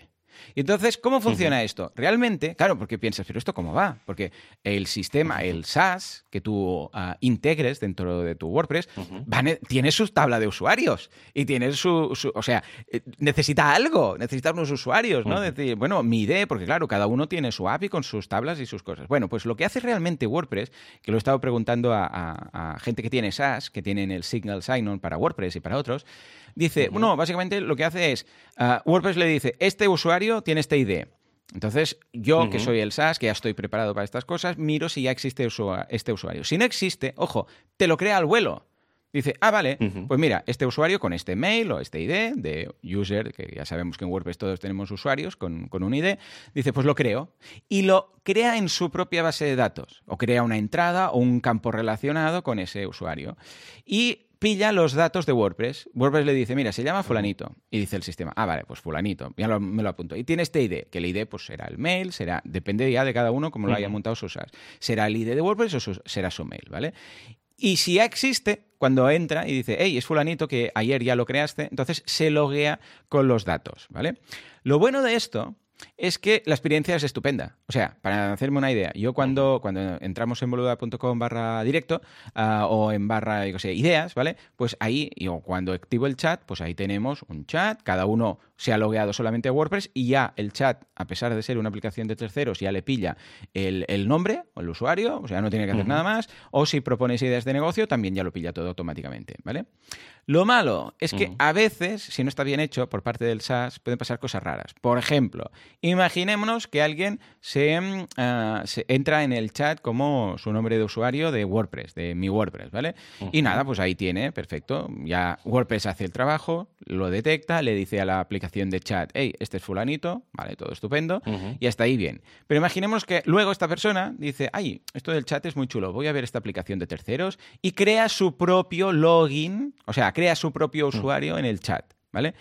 Y entonces, ¿cómo funciona esto? Realmente, claro, porque piensas, pero ¿esto cómo va? Porque el sistema, el SaaS que tú ah, integres dentro de tu WordPress, tiene su tabla de usuarios y tiene su, o sea, eh, necesita algo, necesita unos usuarios, ¿no? Decir, bueno, mi ID, porque claro, cada uno tiene su API con sus tablas y sus cosas. Bueno, pues lo que hace realmente WordPress, que lo he estado preguntando a, gente que tiene SaaS, que tienen el Signal Sign-On para WordPress y para otros, dice, bueno, básicamente lo que hace es, ah, WordPress le dice, este usuario tiene esta ID. Entonces, yo que soy el SaaS, que ya estoy preparado para estas cosas, miro si ya existe este usuario. Si no existe, ojo, te lo crea al vuelo. Dice, ah, vale, pues mira, este usuario con este mail o este ID de user, que ya sabemos que en WordPress todos tenemos usuarios con, con, un ID, dice, pues lo creo. Y lo crea en su propia base de datos, o crea una entrada o un campo relacionado con ese usuario. Y pilla los datos de WordPress. WordPress le dice, mira, se llama fulanito. Y dice el sistema, ah, vale, pues fulanito. Ya me lo apunto. Y tiene este ID, que el ID pues será el mail, será, depende ya de cada uno como lo haya montado su SaaS. Será el ID de WordPress o será su mail, ¿vale? Y si ya existe, cuando entra y dice, hey, es fulanito que ayer ya lo creaste, entonces se loguea con los datos, ¿vale? Lo bueno de esto es que la experiencia es estupenda. O sea, para hacerme una idea, yo cuando, cuando entramos en boluda.com barra directo ah, o en barra, yo sé, ideas, ¿vale? Pues ahí, yo cuando activo el chat, pues ahí tenemos un chat, cada uno se ha logueado solamente a WordPress y ya el chat, a pesar de ser una aplicación de terceros, ya le pilla el, nombre o el usuario, o sea, no tiene que hacer nada más, o si propones ideas de negocio, también ya lo pilla todo automáticamente, ¿vale? Lo malo es que a veces, si no está bien hecho por parte del SaaS, pueden pasar cosas raras. Por ejemplo, imaginémonos que alguien se, mm, ah, entra en el chat como su nombre de usuario de WordPress, de mi WordPress, ¿vale? Y nada, pues ahí tiene, perfecto. Ya WordPress hace el trabajo, lo detecta, le dice a la aplicación de chat, hey, este es fulanito, vale, todo estupendo, y hasta ahí bien. Pero imaginemos que luego esta persona dice, ay, esto del chat es muy chulo, voy a ver esta aplicación de terceros, y crea su propio login, o sea, crea su propio mm. usuario en el chat, ¿vale?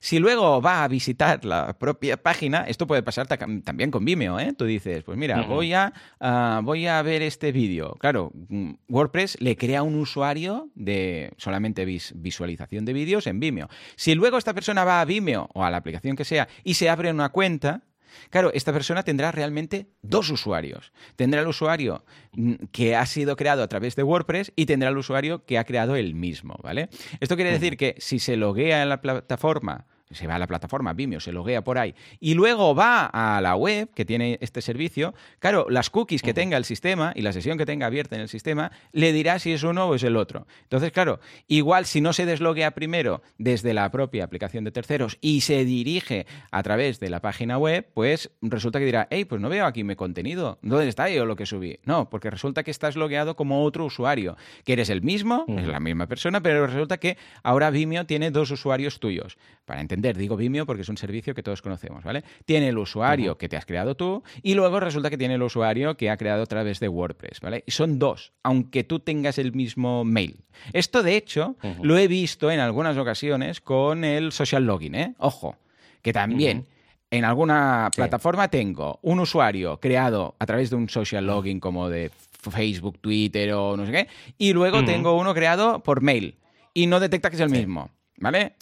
Si luego va a visitar la propia página, esto puede pasar también con Vimeo, ¿eh? Tú dices, pues mira, voy, a, ah, voy a ver este vídeo. Claro, mm, WordPress le crea un usuario de solamente visualización de vídeos en Vimeo. Si luego esta persona va a Vimeo o a la aplicación que sea y se abre una cuenta, Claro, esta persona tendrá realmente dos usuarios. Tendrá el usuario mm, que ha sido creado a través de WordPress y tendrá el usuario que ha creado él mismo, ¿vale? Esto quiere decir que si se loguea en la plataforma se va a la plataforma Vimeo, se loguea por ahí y luego va a la web que tiene este servicio, claro, las cookies que tenga el sistema y la sesión que tenga abierta en el sistema le dirá si es uno o es el otro. Entonces, claro, igual si no se desloguea primero desde la propia aplicación de terceros y se dirige a través de la página web, pues resulta que dirá, hey, pues no veo aquí mi contenido, ¿dónde está yo lo que subí? No, porque resulta que estás logueado como otro usuario, que eres el mismo, es la misma persona, pero resulta que ahora Vimeo tiene dos usuarios tuyos. Para entender digo Vimeo porque es un servicio que todos conocemos, ¿vale? Tiene el usuario que te has creado tú y luego resulta que tiene el usuario que ha creado a través de WordPress, ¿vale? Y son dos, aunque tú tengas el mismo mail. Esto, de hecho, lo he visto en algunas ocasiones con el social login, ¿eh? Ojo, que también... En alguna plataforma tengo un usuario creado a través de un social login como de Facebook, Twitter o no sé qué, y luego tengo uno creado por mail y no detecta que es el mismo. ¿Vale?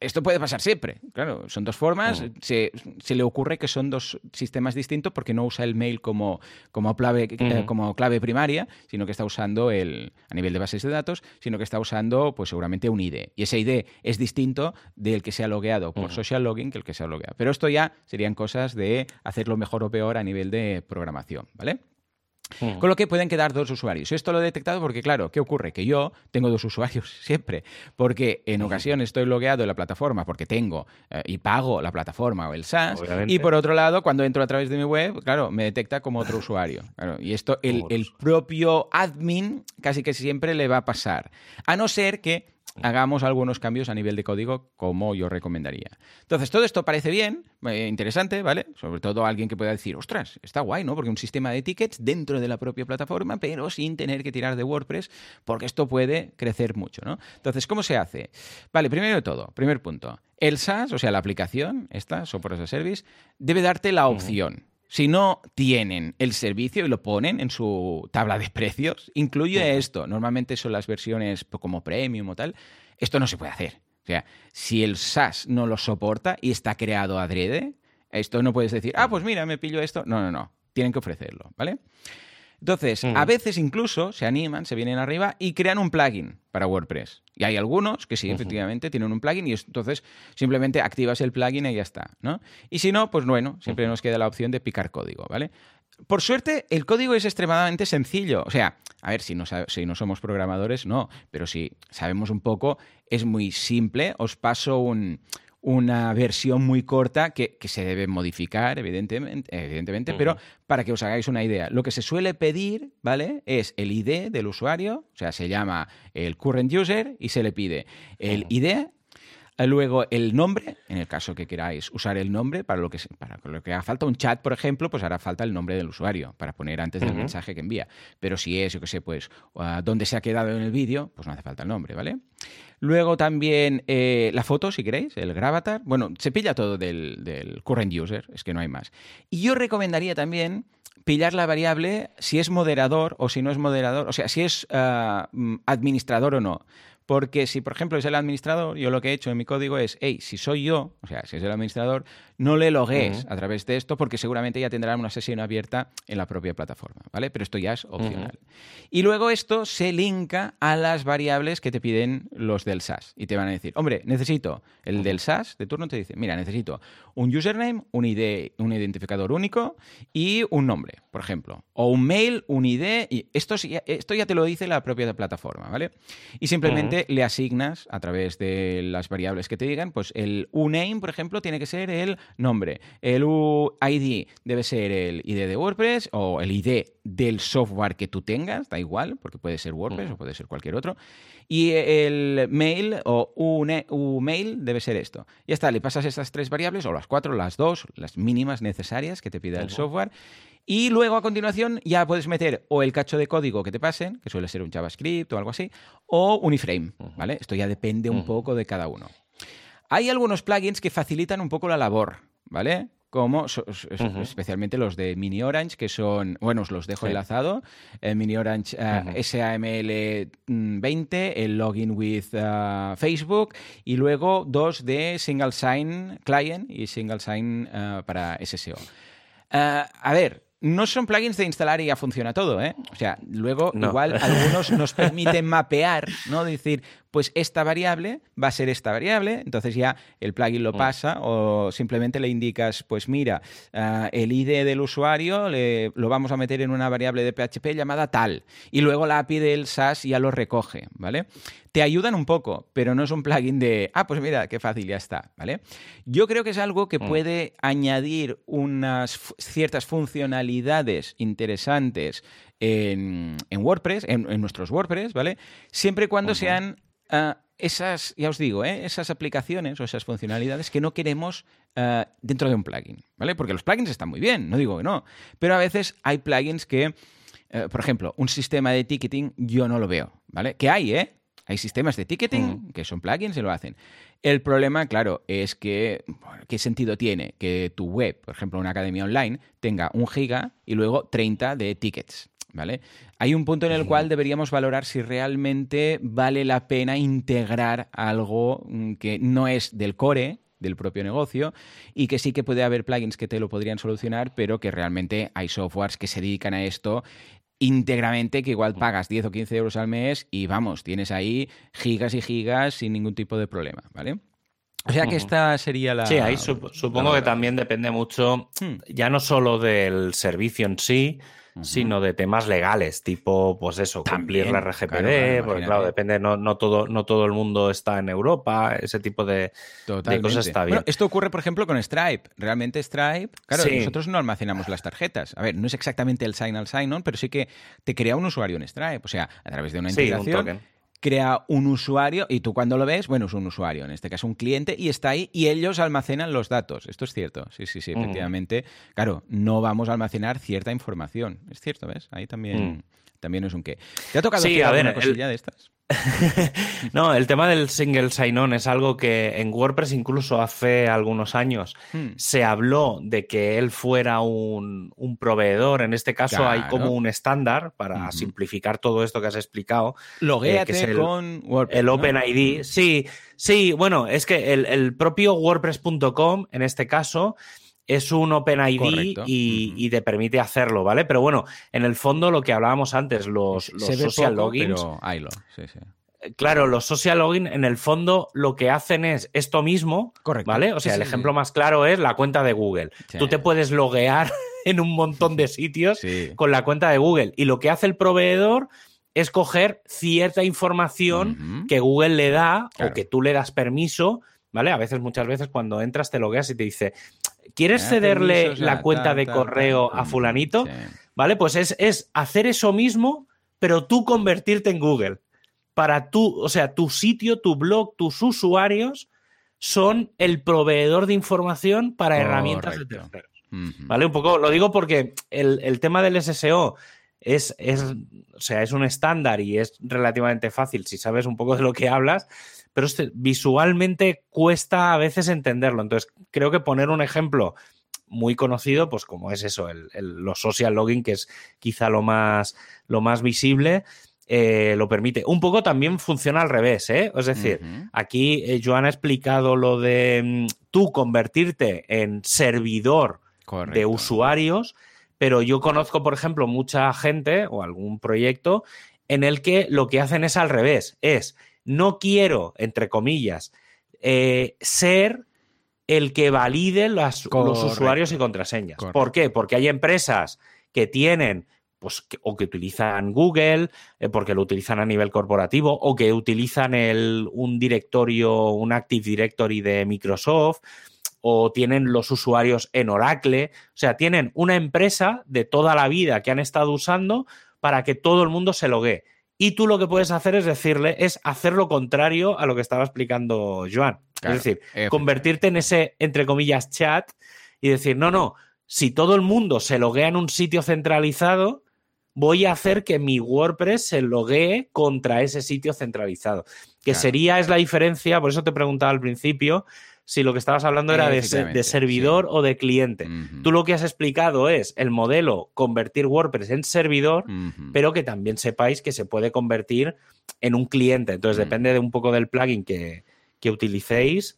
Esto puede pasar siempre. Claro, son dos formas. Mm. Se, le ocurre que son dos sistemas distintos porque no usa el mail como, como, clave, eh, como clave primaria, sino que está usando el, a nivel de bases de datos, sino que está usando, pues seguramente un ID. Y ese ID es distinto del que se ha logueado por social login que el que se ha logueado. Pero esto ya serían cosas de hacerlo mejor o peor a nivel de programación, ¿vale? Hmm. Con lo que pueden quedar dos usuarios. Esto lo he detectado porque, claro, ¿qué ocurre? Que yo tengo dos usuarios siempre, porque en ocasiones estoy logueado en la plataforma porque tengo eh, y pago la plataforma o el SaaS, y por otro lado, cuando entro a través de mi web, claro, me detecta como otro usuario. y esto el, el propio admin casi que siempre le va a pasar, a no ser que hagamos algunos cambios a nivel de código como yo recomendaría. Entonces, todo esto parece bien, eh, interesante, ¿vale? Sobre todo alguien que pueda decir, ostras, está guay, ¿no? Porque un sistema de tickets dentro de la propia plataforma, pero sin tener que tirar de WordPress, porque esto puede crecer mucho, ¿no? Entonces, ¿cómo se hace? Vale, primero de todo, primer punto. El SaaS, o sea, la aplicación, esta, Software as a Service, debe darte la opción. Si no tienen el servicio y lo ponen en su tabla de precios, incluye esto. Normalmente son las versiones como premium o tal. Esto no se puede hacer. O sea, si el SaaS no lo soporta y está creado adrede, esto no puedes decir, ah, pues mira, me pillo esto. No, no, no. Tienen que ofrecerlo, ¿vale? Entonces, a veces incluso se animan, se vienen arriba y crean un plugin para WordPress. Y hay algunos que sí, efectivamente, tienen un plugin y entonces simplemente activas el plugin y ya está, ¿no? Y si no, pues bueno, siempre nos queda la opción de picar código, ¿vale? Por suerte, el código es extremadamente sencillo. O sea, a ver, si no, si no somos programadores, no, pero si sabemos un poco, es muy simple. Os paso un, una versión muy corta que, se debe modificar, evidentemente, evidentemente pero para que os hagáis una idea. Lo que se suele pedir, ¿vale? Es el ID del usuario, o sea, se llama el current user y se le pide el ID Luego el nombre, en el caso que queráis usar el nombre, para lo que, para lo que haga falta un chat, por ejemplo, pues hará falta el nombre del usuario para poner antes del mensaje que envía. Pero si es, yo que sé, pues dónde se ha quedado en el vídeo, pues no hace falta el nombre, ¿vale? Luego también eh, la foto, si queréis, el gravatar. Bueno, se pilla todo del, current user, es que no hay más. Y yo recomendaría también pillar la variable si es moderador o si no es moderador, o sea, si es ah, mm, administrador o no. Porque si, por ejemplo, es el administrador, yo lo que he hecho en mi código es, hey, si soy yo, o sea, si es el administrador, no le logues a través de esto porque seguramente ya tendrán una sesión abierta en la propia plataforma, ¿vale? Pero esto ya es opcional. Y luego esto se linka a las variables que te piden los del SaaS y te van a decir, hombre, necesito, el del SaaS de turno te dice, mira, necesito un username, un ID, un identificador único y un nombre, por ejemplo, o un mail, un ID, y esto, esto ya te lo dice la propia plataforma, ¿vale? Y simplemente le asignas a través de las variables que te digan, pues el uname, por ejemplo, tiene que ser el nombre. El ID debe ser el ID de WordPress o el ID del software que tú tengas, da igual, porque puede ser WordPress o puede ser cualquier otro. Y el mail o un mail debe ser esto. Ya está, le pasas estas tres variables, o las cuatro, las dos, las mínimas necesarias que te pida el software. Y luego a continuación ya puedes meter o el cacho de código que te pasen, que suele ser un JavaScript o algo así, o un iframe, ¿vale? Esto ya depende un poco de cada uno. Hay algunos plugins que facilitan un poco la labor, ¿vale? Como especialmente los de Mini Orange, que son, bueno, os los dejo enlazado, el Mini Orange eh, SAML 20, el Login with eh, Facebook y luego dos de Single Sign Client y Single Sign eh, para SSO. a ver, no son plugins de instalar y ya funciona todo, ¿eh? O sea, luego igual algunos nos permiten mapear, ¿no? Decir, pues esta variable va a ser esta variable, entonces ya el plugin lo mm. pasa o simplemente le indicas, pues mira, ah, el ID del usuario lo vamos a meter en una variable de PHP llamada tal y luego la API del SaaS ya lo recoge, ¿vale? Te ayudan un poco, pero no es un plugin de, ah, pues mira, qué fácil, ya está, ¿vale? Yo creo que es algo que mm. puede añadir unas ciertas funcionalidades interesantes en, WordPress, en, nuestros WordPress, ¿vale? Siempre y cuando sean Ah, esas, ya os digo, ¿eh? esas aplicaciones o esas funcionalidades que no queremos ah, dentro de un plugin, ¿vale? Porque los plugins están muy bien, no digo que no, pero a veces hay plugins que, eh, por ejemplo, un sistema de ticketing yo no lo veo, ¿vale? Que hay, ¿eh? Hay sistemas de ticketing mm. que son plugins y lo hacen. El problema, claro, es que ¿qué sentido tiene que tu web, por ejemplo, una academia online, tenga un giga y luego 30 de tickets? ¿Vale? Hay un punto en el cual deberíamos valorar si realmente vale la pena integrar algo mm, que no es del core, del propio negocio y que sí que puede haber plugins que te lo podrían solucionar, pero que realmente hay softwares que se dedican a esto íntegramente, que igual pagas 10 o 15 euros al mes y vamos, tienes ahí gigas y gigas sin ningún tipo de problema, ¿vale? O sea que esta sería la... Sí, ahí supongo que también depende mucho, hmm. ya no solo del servicio en sí, sino de temas legales, tipo, pues eso, cumplir la RGPD, porque claro, depende, no, no, todo, no todo el mundo está en Europa, ese tipo de, cosas está bien. esto ocurre, por ejemplo, con Stripe. Realmente Stripe, claro, nosotros no almacenamos las tarjetas. A ver, no es exactamente el sign al sign-on, pero sí que te crea un usuario en Stripe, o sea, a través de una integración crea un usuario y tú cuando lo ves, bueno, es un usuario, en este caso un cliente, y está ahí y ellos almacenan los datos. Esto es cierto, sí, sí, sí, efectivamente. Claro, no vamos a almacenar cierta información. Es cierto, ¿ves? Ahí también, mm. También es un qué. ¿Te ha tocado sí, a ver, cosilla de estas? no, el tema del single sign-on es algo que en WordPress incluso hace algunos años hmm. se habló de que él fuera un, proveedor. En este caso hay como un estándar para simplificar todo esto que has explicado. Loguéate eh, que es el, con WordPress. El OpenID. Sí, sí, bueno, es que el, propio WordPress.com en este caso es un OpenID y, y, te permite hacerlo, ¿vale? Pero bueno, en el fondo lo que hablábamos antes, los, social logins. Eh, claro, los social login en el fondo lo que hacen es esto mismo, Correcto. ¿vale? O sea, el ejemplo más claro es la cuenta de Google. Tú te puedes loguear en un montón de sitios con la cuenta de Google y lo que hace el proveedor es coger cierta información que Google le da o que tú le das permiso, ¿vale? A veces, muchas veces cuando entras te logueas y te dice, ¿Quieres cederle la cuenta de correo a fulanito? ¿Vale? Pues es, hacer eso mismo, pero tú convertirte en Google. Para tú, o sea, tu sitio, tu blog, tus usuarios son el proveedor de información para herramientas de terceros. ¿Vale? Un poco, lo digo porque el, tema del SSO es, es, o sea, es un estándar y es relativamente fácil si sabes un poco de lo que hablas, pero visualmente cuesta a veces entenderlo. Entonces, creo que poner un ejemplo muy conocido, pues como es eso, el, los social logging, que es quizá lo más, lo más visible, eh, lo permite. Un poco también funciona al revés, ¿eh? Es decir, aquí eh, Joan ha explicado lo de mm, tú convertirte en servidor de usuarios, pero yo conozco, por ejemplo, mucha gente o algún proyecto en el que lo que hacen es al revés, es no quiero, entre comillas, eh, ser el que valide los usuarios y contraseñas. ¿Por qué? Porque hay empresas que tienen pues, o que utilizan Google, eh, porque lo utilizan a nivel corporativo, o que utilizan el, un directorio, un Active Directory de Microsoft, o tienen los usuarios en Oracle. O sea, tienen una empresa de toda la vida que han estado usando para que todo el mundo se logue. Y tú lo que puedes hacer es decirle, es hacer lo contrario a lo que estaba explicando Joan. es decir, convertirte en ese, entre comillas, chat y decir, no, no, si todo el mundo se loguea en un sitio centralizado, voy a hacer que mi WordPress se loguee contra ese sitio centralizado. Que sería, es la diferencia, por eso te preguntaba al principio, si lo que estabas hablando era de, servidor o de cliente. Tú lo que has explicado es el modelo convertir WordPress en servidor, pero que también sepáis que se puede convertir en un cliente. Entonces, depende de un poco del plugin que, que utilicéis,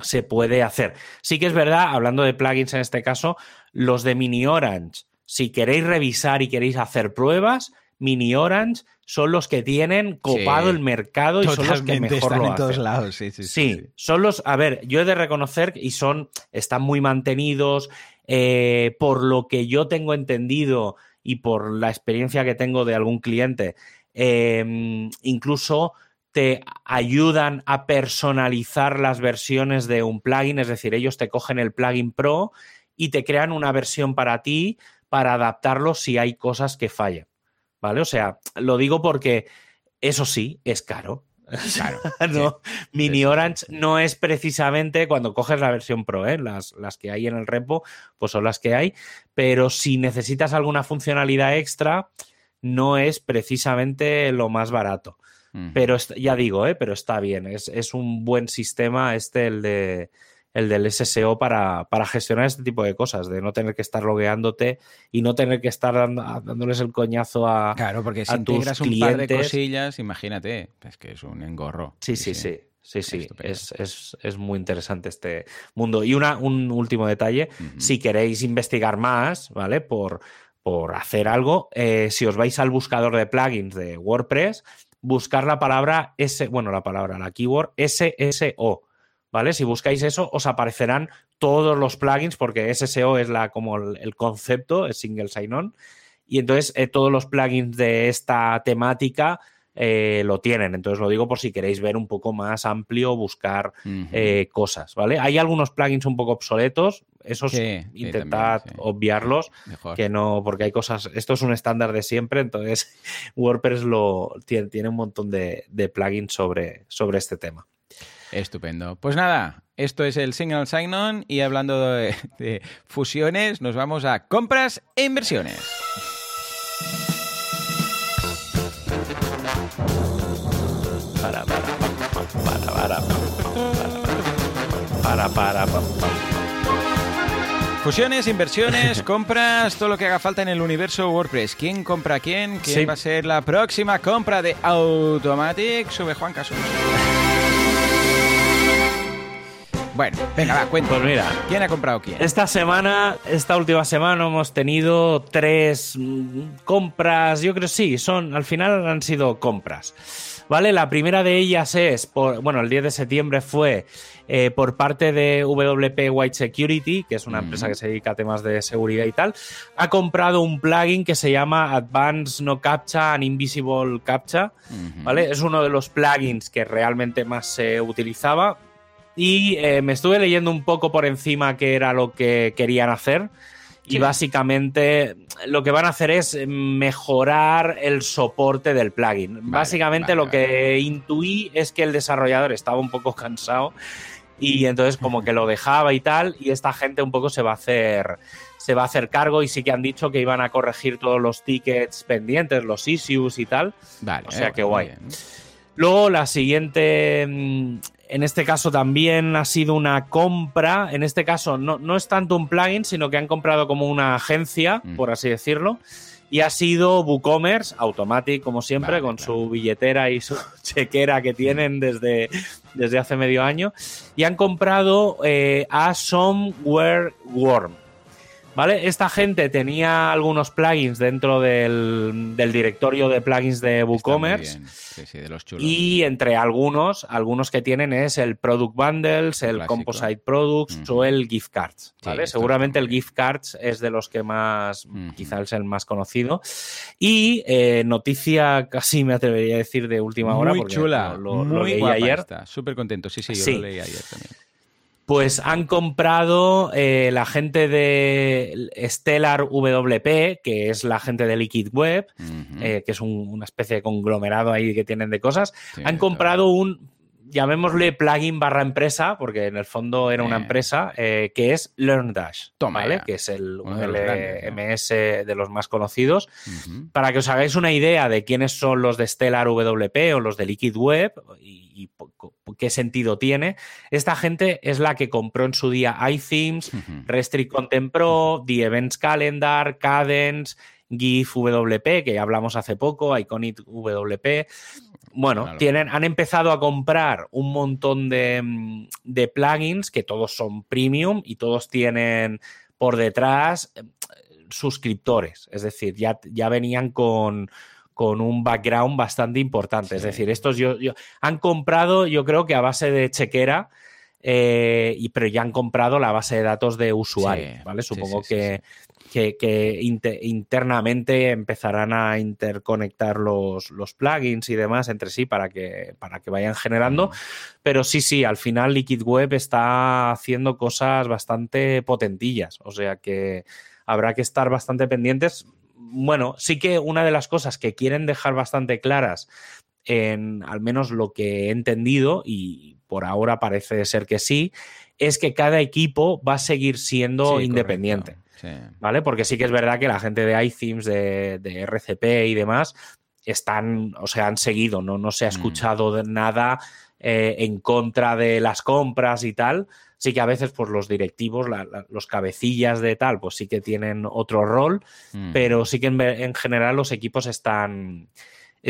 se puede hacer. Sí que es verdad, hablando de plugins en este caso, los de Mini Orange si queréis revisar y queréis hacer pruebas, Mini Orange son los que tienen copado el mercado y son los que mejor lo en todos lados. Sí, sí, sí, son los. A ver, yo he de reconocer y son están muy mantenidos. Eh, por lo que yo tengo entendido y por la experiencia que tengo de algún cliente, em, incluso te ayudan a personalizar las versiones de un plugin, es decir, ellos te cogen el plugin Pro y te crean una versión para ti para adaptarlo si hay cosas que fallan. ¿Vale? O sea, lo digo porque eso sí, es caro. Claro. no, Mini Orange no es precisamente cuando coges la versión Pro, ¿eh? las, las, que hay en el repo, pues son las que hay. Pero si necesitas alguna funcionalidad extra, no es precisamente lo más barato. Pero ya digo, ¿eh? pero está bien. Es, es, un buen sistema este, el de, el del SSO para, gestionar este tipo de cosas, de no tener que estar logueándote y no tener que estar dándoles el coñazo a Claro, porque si integras un par de cosillas, imagínate, es que es un engorro. Sí, sí, sí. sí. Sí, es, muy interesante este mundo. Y una, un último detalle, si queréis investigar más, ¿vale? Por, por hacer algo, eh, si os vais al buscador de plugins de WordPress, buscar la palabra S, bueno, la palabra, la keyword SSO, ¿vale? Si buscáis eso, os aparecerán todos los plugins, porque SSO es la, como el, concepto, es single sign-on. Y entonces eh, todos los plugins de esta temática eh, lo tienen. Entonces lo digo por si queréis ver un poco más amplio, buscar eh, cosas, ¿vale? Hay algunos plugins un poco obsoletos, esos intentad obviarlos, que no, porque hay cosas, esto es un estándar de siempre, entonces WordPress lo tiene, tiene un montón de, de plugins sobre, sobre este tema. Estupendo. Pues nada, esto es el Single Sign-On y hablando de, fusiones, nos vamos a compras e inversiones. Para, para, para, para, para, para, Fusiones, inversiones, compras, todo lo que haga falta en el universo WordPress. ¿Quién compra a quién? ¿Quién va a ser la próxima compra de Automatic? Sube Juan Caso. Bueno, venga, va, cuenta. Pues mira, ¿quién ha comprado quién? Esta semana, esta última semana hemos tenido tres mm, compras, yo creo sí, son, al final han sido compras. ¿Vale? La primera de ellas es, por, bueno, el 10 de septiembre fue eh, por parte de WP White Security, que es una empresa que se dedica a temas de seguridad y tal, ha comprado un plugin que se llama Advanced No Captcha and Invisible Captcha, ¿vale? Es uno de los plugins que realmente más se utilizaba y eh, me estuve leyendo un poco por encima qué era lo que querían hacer. Y básicamente lo que van a hacer es mejorar el soporte del plugin. básicamente lo que intuí es que el desarrollador estaba un poco cansado y entonces como que lo dejaba y tal y esta gente un poco se va a hacer se va a hacer cargo y sí que han dicho que iban a corregir todos los tickets pendientes, los issues y tal. Vale, o sea que guay. Luego la siguiente mm, en este caso también ha sido una compra. En este caso no, no es tanto un plugin, sino que han comprado como una agencia, mm. por así decirlo. y ha sido WooCommerce, Automatic, como siempre, con su billetera y su chequera que tienen desde, desde hace medio año. Y han comprado eh, a Somewhere Worm. ¿Vale? Esta gente tenía algunos plugins dentro del, directorio de plugins de WooCommerce. Y entre algunos, algunos que tienen es el Product Bundles, el Composite Products o el Gift Cards. ¿vale? Seguramente el Gift Cards es de los que más, quizás es el más conocido. Y eh, noticia casi me atrevería a decir de última hora. Muy chula, lo, leí ayer. Súper contento, sí, sí, yo lo leí ayer también. Pues han comprado eh, la gente de Stellar WP, que es la gente de Liquid Web, eh, que es una especie de conglomerado ahí que tienen de cosas. han comprado un, llamémosle plugin barra empresa, porque en el fondo era una empresa, eh, que es LearnDash, ¿vale? que es el LMS de los más conocidos. Para que os hagáis una idea de quiénes son los de Stellar WP o los de Liquid Web y, qué sentido tiene, esta gente es la que compró en su día iThemes, Restrict Content Pro, The Events Calendar, Cadence, GIF WP, que ya hablamos hace poco, Iconic WP. Bueno, tienen, han empezado a comprar un montón de, de, plugins que todos son premium y todos tienen por detrás eh, suscriptores. Es decir, ya, ya venían con, con un background bastante importante. Es decir, estos yo, han comprado, yo creo que a base de chequera, eh, y, pero ya han comprado la base de datos de usuario, ¿vale? Supongo que, que, internamente empezarán a interconectar los, los, plugins y demás entre sí para que, para que vayan generando. Pero sí, sí, al final Liquid Web está haciendo cosas bastante potentillas. O sea que habrá que estar bastante pendientes. Bueno, sí que una de las cosas que quieren dejar bastante claras en al menos lo que he entendido, y por ahora parece ser que sí, es que cada equipo va a seguir siendo independiente. ¿Vale? Porque sí que es verdad que la gente de iThemes, de, RCP y demás, están, o sea, han seguido, no, no se ha mm. escuchado nada eh, en contra de las compras y tal. Sí que a veces, pues los directivos, los cabecillas de tal, pues sí que tienen otro rol, mm. pero sí que en, general los equipos están,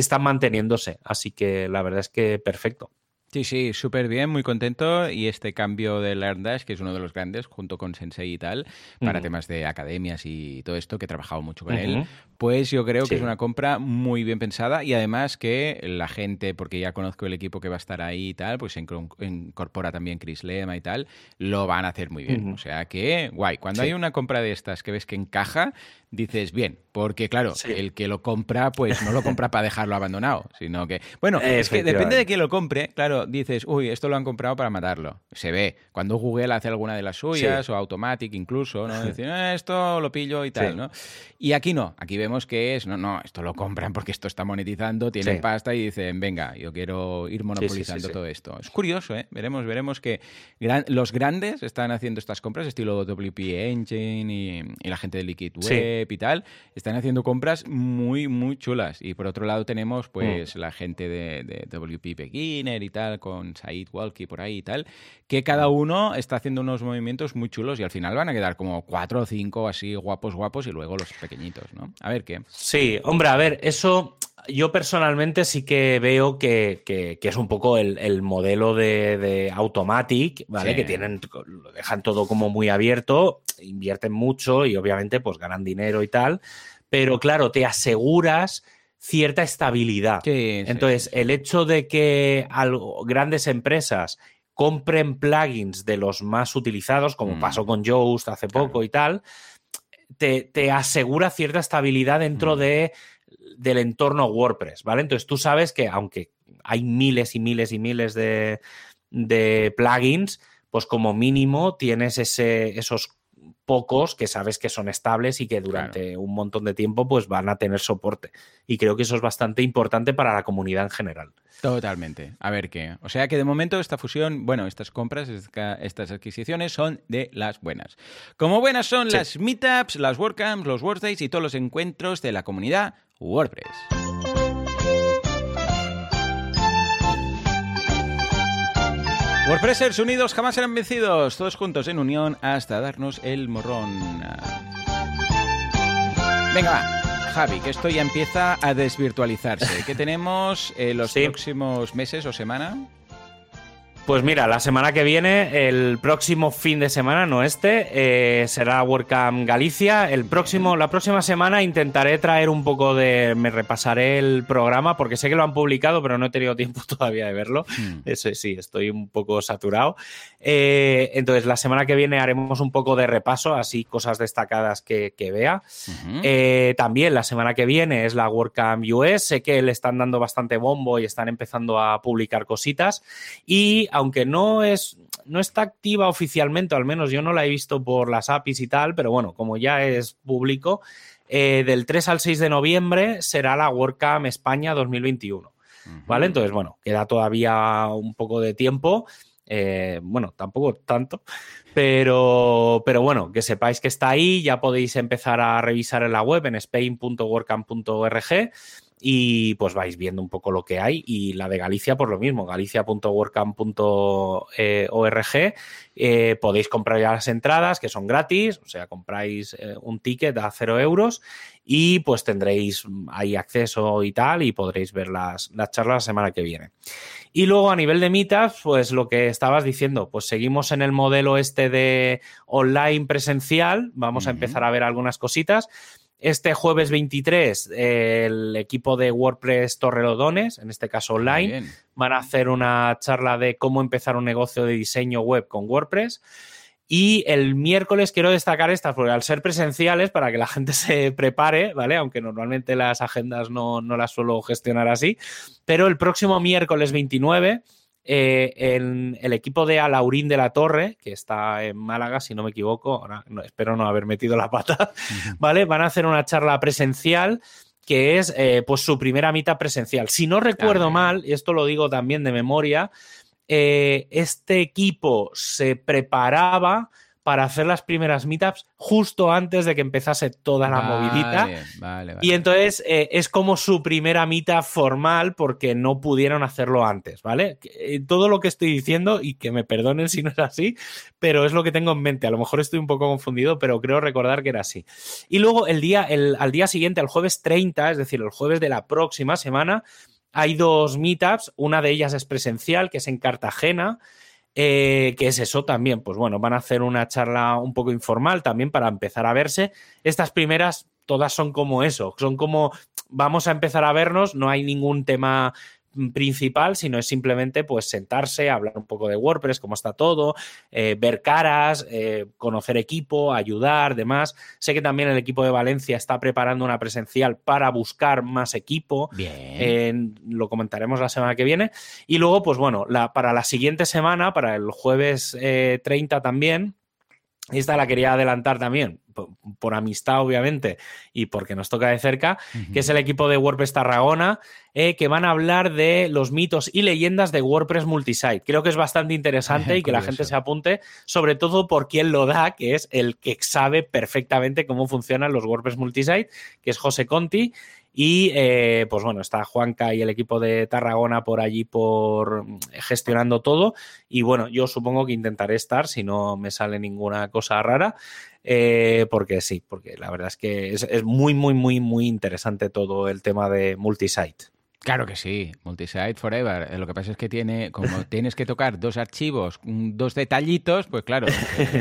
están manteniéndose. Así que la verdad es que perfecto. Sí, sí, súper bien, muy contento. Y este cambio de LearnDash, que es uno de los grandes, junto con Sensei y tal, para temas de academias y todo esto, que he trabajado mucho con él, pues yo creo que es una compra muy bien pensada y además que la gente, porque ya conozco el equipo que va a estar ahí y tal, pues se incorpora también Chris Lema y tal, lo van a hacer muy bien. O sea que, guay, cuando hay una compra de estas que ves que encaja, dices, bien, porque claro, el que lo compra, pues no lo compra para dejarlo abandonado, sino que, bueno, es que depende de quién lo compre, claro, dices, uy, esto lo han comprado para matarlo. Se ve, cuando Google hace alguna de las suyas, o Automatic incluso, ¿no? Dicen, eh, esto lo pillo y tal, ¿no? Y aquí no, aquí vemos que es, no, no, esto lo compran porque esto está monetizando, tienen pasta y dicen, venga, yo quiero ir monopolizando todo esto. Es curioso, ¿eh? Veremos, veremos que los grandes están haciendo estas compras, estilo WP Engine y, la gente de Liquid Web y tal, están haciendo compras muy, muy chulas. Y por otro lado tenemos pues mm. la gente de, WP Beginner y tal, con Said Walkie por ahí y tal, que cada uno está haciendo unos movimientos muy chulos y al final van a quedar como cuatro o cinco así guapos, guapos y luego los pequeñitos, ¿no? A ver qué. Sí, hombre, a ver, eso yo personalmente sí que veo que, es un poco el, modelo de, Automatic, ¿vale? Que tienen, lo dejan todo como muy abierto, invierten mucho y obviamente pues ganan dinero y tal, pero claro, te aseguras cierta estabilidad. Entonces, el hecho de que grandes empresas compren plugins de los más utilizados, como mm. pasó con Yoast hace poco y tal, te, asegura cierta estabilidad dentro mm. de del entorno WordPress, ¿vale? Entonces tú sabes que aunque hay miles y miles y miles de, plugins, pues como mínimo tienes ese, esos pocos que sabes que son estables y que durante un montón de tiempo pues van a tener soporte. Y creo que eso es bastante importante para la comunidad en general. Totalmente. A ver qué. O sea que de momento esta fusión, bueno, estas compras, estas adquisiciones son de las buenas. Como buenas son las meetups, las WordCamps, los WordDays y todos los encuentros de la comunidad WordPress. WordPressers unidos jamás serán vencidos, todos juntos en unión hasta darnos el morrón. Venga, va. Javi, que esto ya empieza a desvirtualizarse. ¿Qué tenemos en los próximos meses o semana? Pues mira, la semana que viene, el próximo fin de semana, no este, eh, será WordCamp Galicia. El próximo, la próxima semana intentaré traer un poco de. Me repasaré el programa porque sé que lo han publicado, pero no he tenido tiempo todavía de verlo. Hmm. Eso sí, estoy un poco saturado. Eh, entonces, la semana que viene haremos un poco de repaso, así cosas destacadas que, vea. Eh, también la semana que viene es la WordCamp US. Sé que le están dando bastante bombo y están empezando a publicar cositas. Y aunque no es no está activa oficialmente, al menos yo no la he visto por las APIs y tal, pero bueno, como ya es público, eh, del 3 al 6 de noviembre será la WordCamp España 2021. ¿Vale? Entonces, bueno, queda todavía un poco de tiempo. Eh, bueno, tampoco tanto, pero, pero bueno, que sepáis que está ahí, ya podéis empezar a revisar en la web en spain.wordcamp.org y pues vais viendo un poco lo que hay y la de Galicia por lo mismo, galicia.workcamp.org eh, podéis comprar ya las entradas que son gratis, o sea, compráis eh, un ticket a cero euros y pues tendréis ahí acceso y tal y podréis ver las, las charlas la semana que viene. Y luego a nivel de meetups, pues lo que estabas diciendo, pues seguimos en el modelo este de online presencial, vamos a empezar a ver algunas cositas, este jueves 23, el equipo de WordPress Torrelodones, en este caso online, van a hacer una charla de cómo empezar un negocio de diseño web con WordPress. Y el miércoles quiero destacar estas, porque al ser presenciales, para que la gente se prepare, ¿vale? Aunque normalmente las agendas no, no las suelo gestionar así. Pero el próximo miércoles 29 eh, en el equipo de Alaurín de la Torre, que está en Málaga, si no me equivoco, ahora espero no haber metido la pata, ¿vale? Van a hacer una charla presencial que es eh, pues su primera mitad presencial. Si no recuerdo mal, y esto lo digo también de memoria, eh, este equipo se preparaba para hacer las primeras meetups justo antes de que empezase toda la movidita. Y entonces eh, es como su primera meetup formal porque no pudieron hacerlo antes, ¿vale? Eh, todo lo que estoy diciendo, y que me perdonen si no es así, pero es lo que tengo en mente. A lo mejor estoy un poco confundido, pero creo recordar que era así. Y luego el día, el, al día siguiente, el jueves 30, es decir, el jueves de la próxima semana, hay dos meetups. Una de ellas es presencial, que es en Cartagena. Eh, ¿Qué es eso también? Pues bueno, van a hacer una charla un poco informal también para empezar a verse. Estas primeras todas son como eso, son como vamos a empezar a vernos, no hay ningún tema principal, sino es simplemente pues sentarse, hablar un poco de WordPress, cómo está todo, eh, ver caras, eh, conocer equipo, ayudar, demás. Sé que también el equipo de Valencia está preparando una presencial para buscar más equipo. Bien. lo comentaremos la semana que viene. Y luego, pues bueno, la, para la siguiente semana, para el jueves 30 eh, también, esta la quería adelantar también, por, amistad obviamente y porque nos toca de cerca, que es el equipo de WordPress Tarragona, eh, que van a hablar de los mitos y leyendas de WordPress Multisite. Creo que es bastante interesante y que la gente se apunte, sobre todo por quien lo da, que es el que sabe perfectamente cómo funcionan los WordPress Multisite, que es José Conti. Y eh, pues bueno, está Juanca y el equipo de Tarragona por allí por mm, gestionando todo. Y bueno, yo supongo que intentaré estar si no me sale ninguna cosa rara. Eh, porque sí, porque la verdad es que es, es, muy, muy, muy, muy interesante todo el tema de multisite. Claro que sí, Multisite Forever. Eh, lo que pasa es que tiene, como tienes que tocar dos archivos, dos detallitos, pues claro,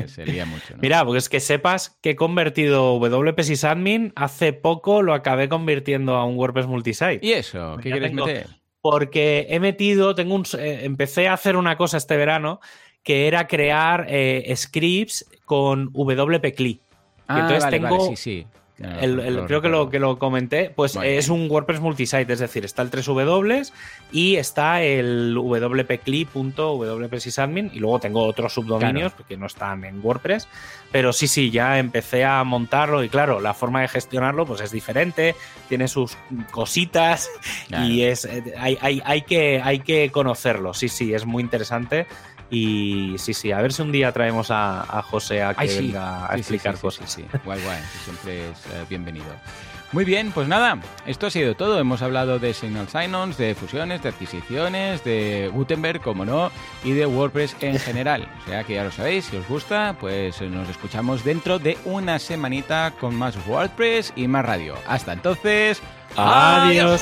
se, lía mucho. Mira, pues que sepas que he convertido WP Sysadmin hace poco lo acabé convirtiendo a un WordPress Multisite. ¿Y eso? ¿Qué quieres meter? Porque he metido, tengo un, eh, empecé a hacer una cosa este verano que era crear eh, scripts con WP CLI. Ah, entonces vale, tengo, sí, sí creo que lo, que lo comenté, pues es un WordPress multisite, es decir, está el 3W y está el wp-cli.wp-sysadmin y luego tengo otros subdominios que no están en WordPress, pero sí, sí, ya empecé a montarlo y claro, la forma de gestionarlo pues es diferente, tiene sus cositas y es hay, hay, hay, que, hay que conocerlo, sí, sí, es muy interesante Y sí, sí, a ver si un día traemos a, José a que venga a explicar cosas. Sí, guay, guay, siempre es eh, bienvenido. Muy bien, pues nada, esto ha sido todo. Hemos hablado de Signal Sign-ons, de fusiones, de adquisiciones, de Gutenberg, como no, y de WordPress en general. O sea que ya lo sabéis, si os gusta, pues nos escuchamos dentro de una semanita con más WordPress y más radio. Hasta entonces, adiós.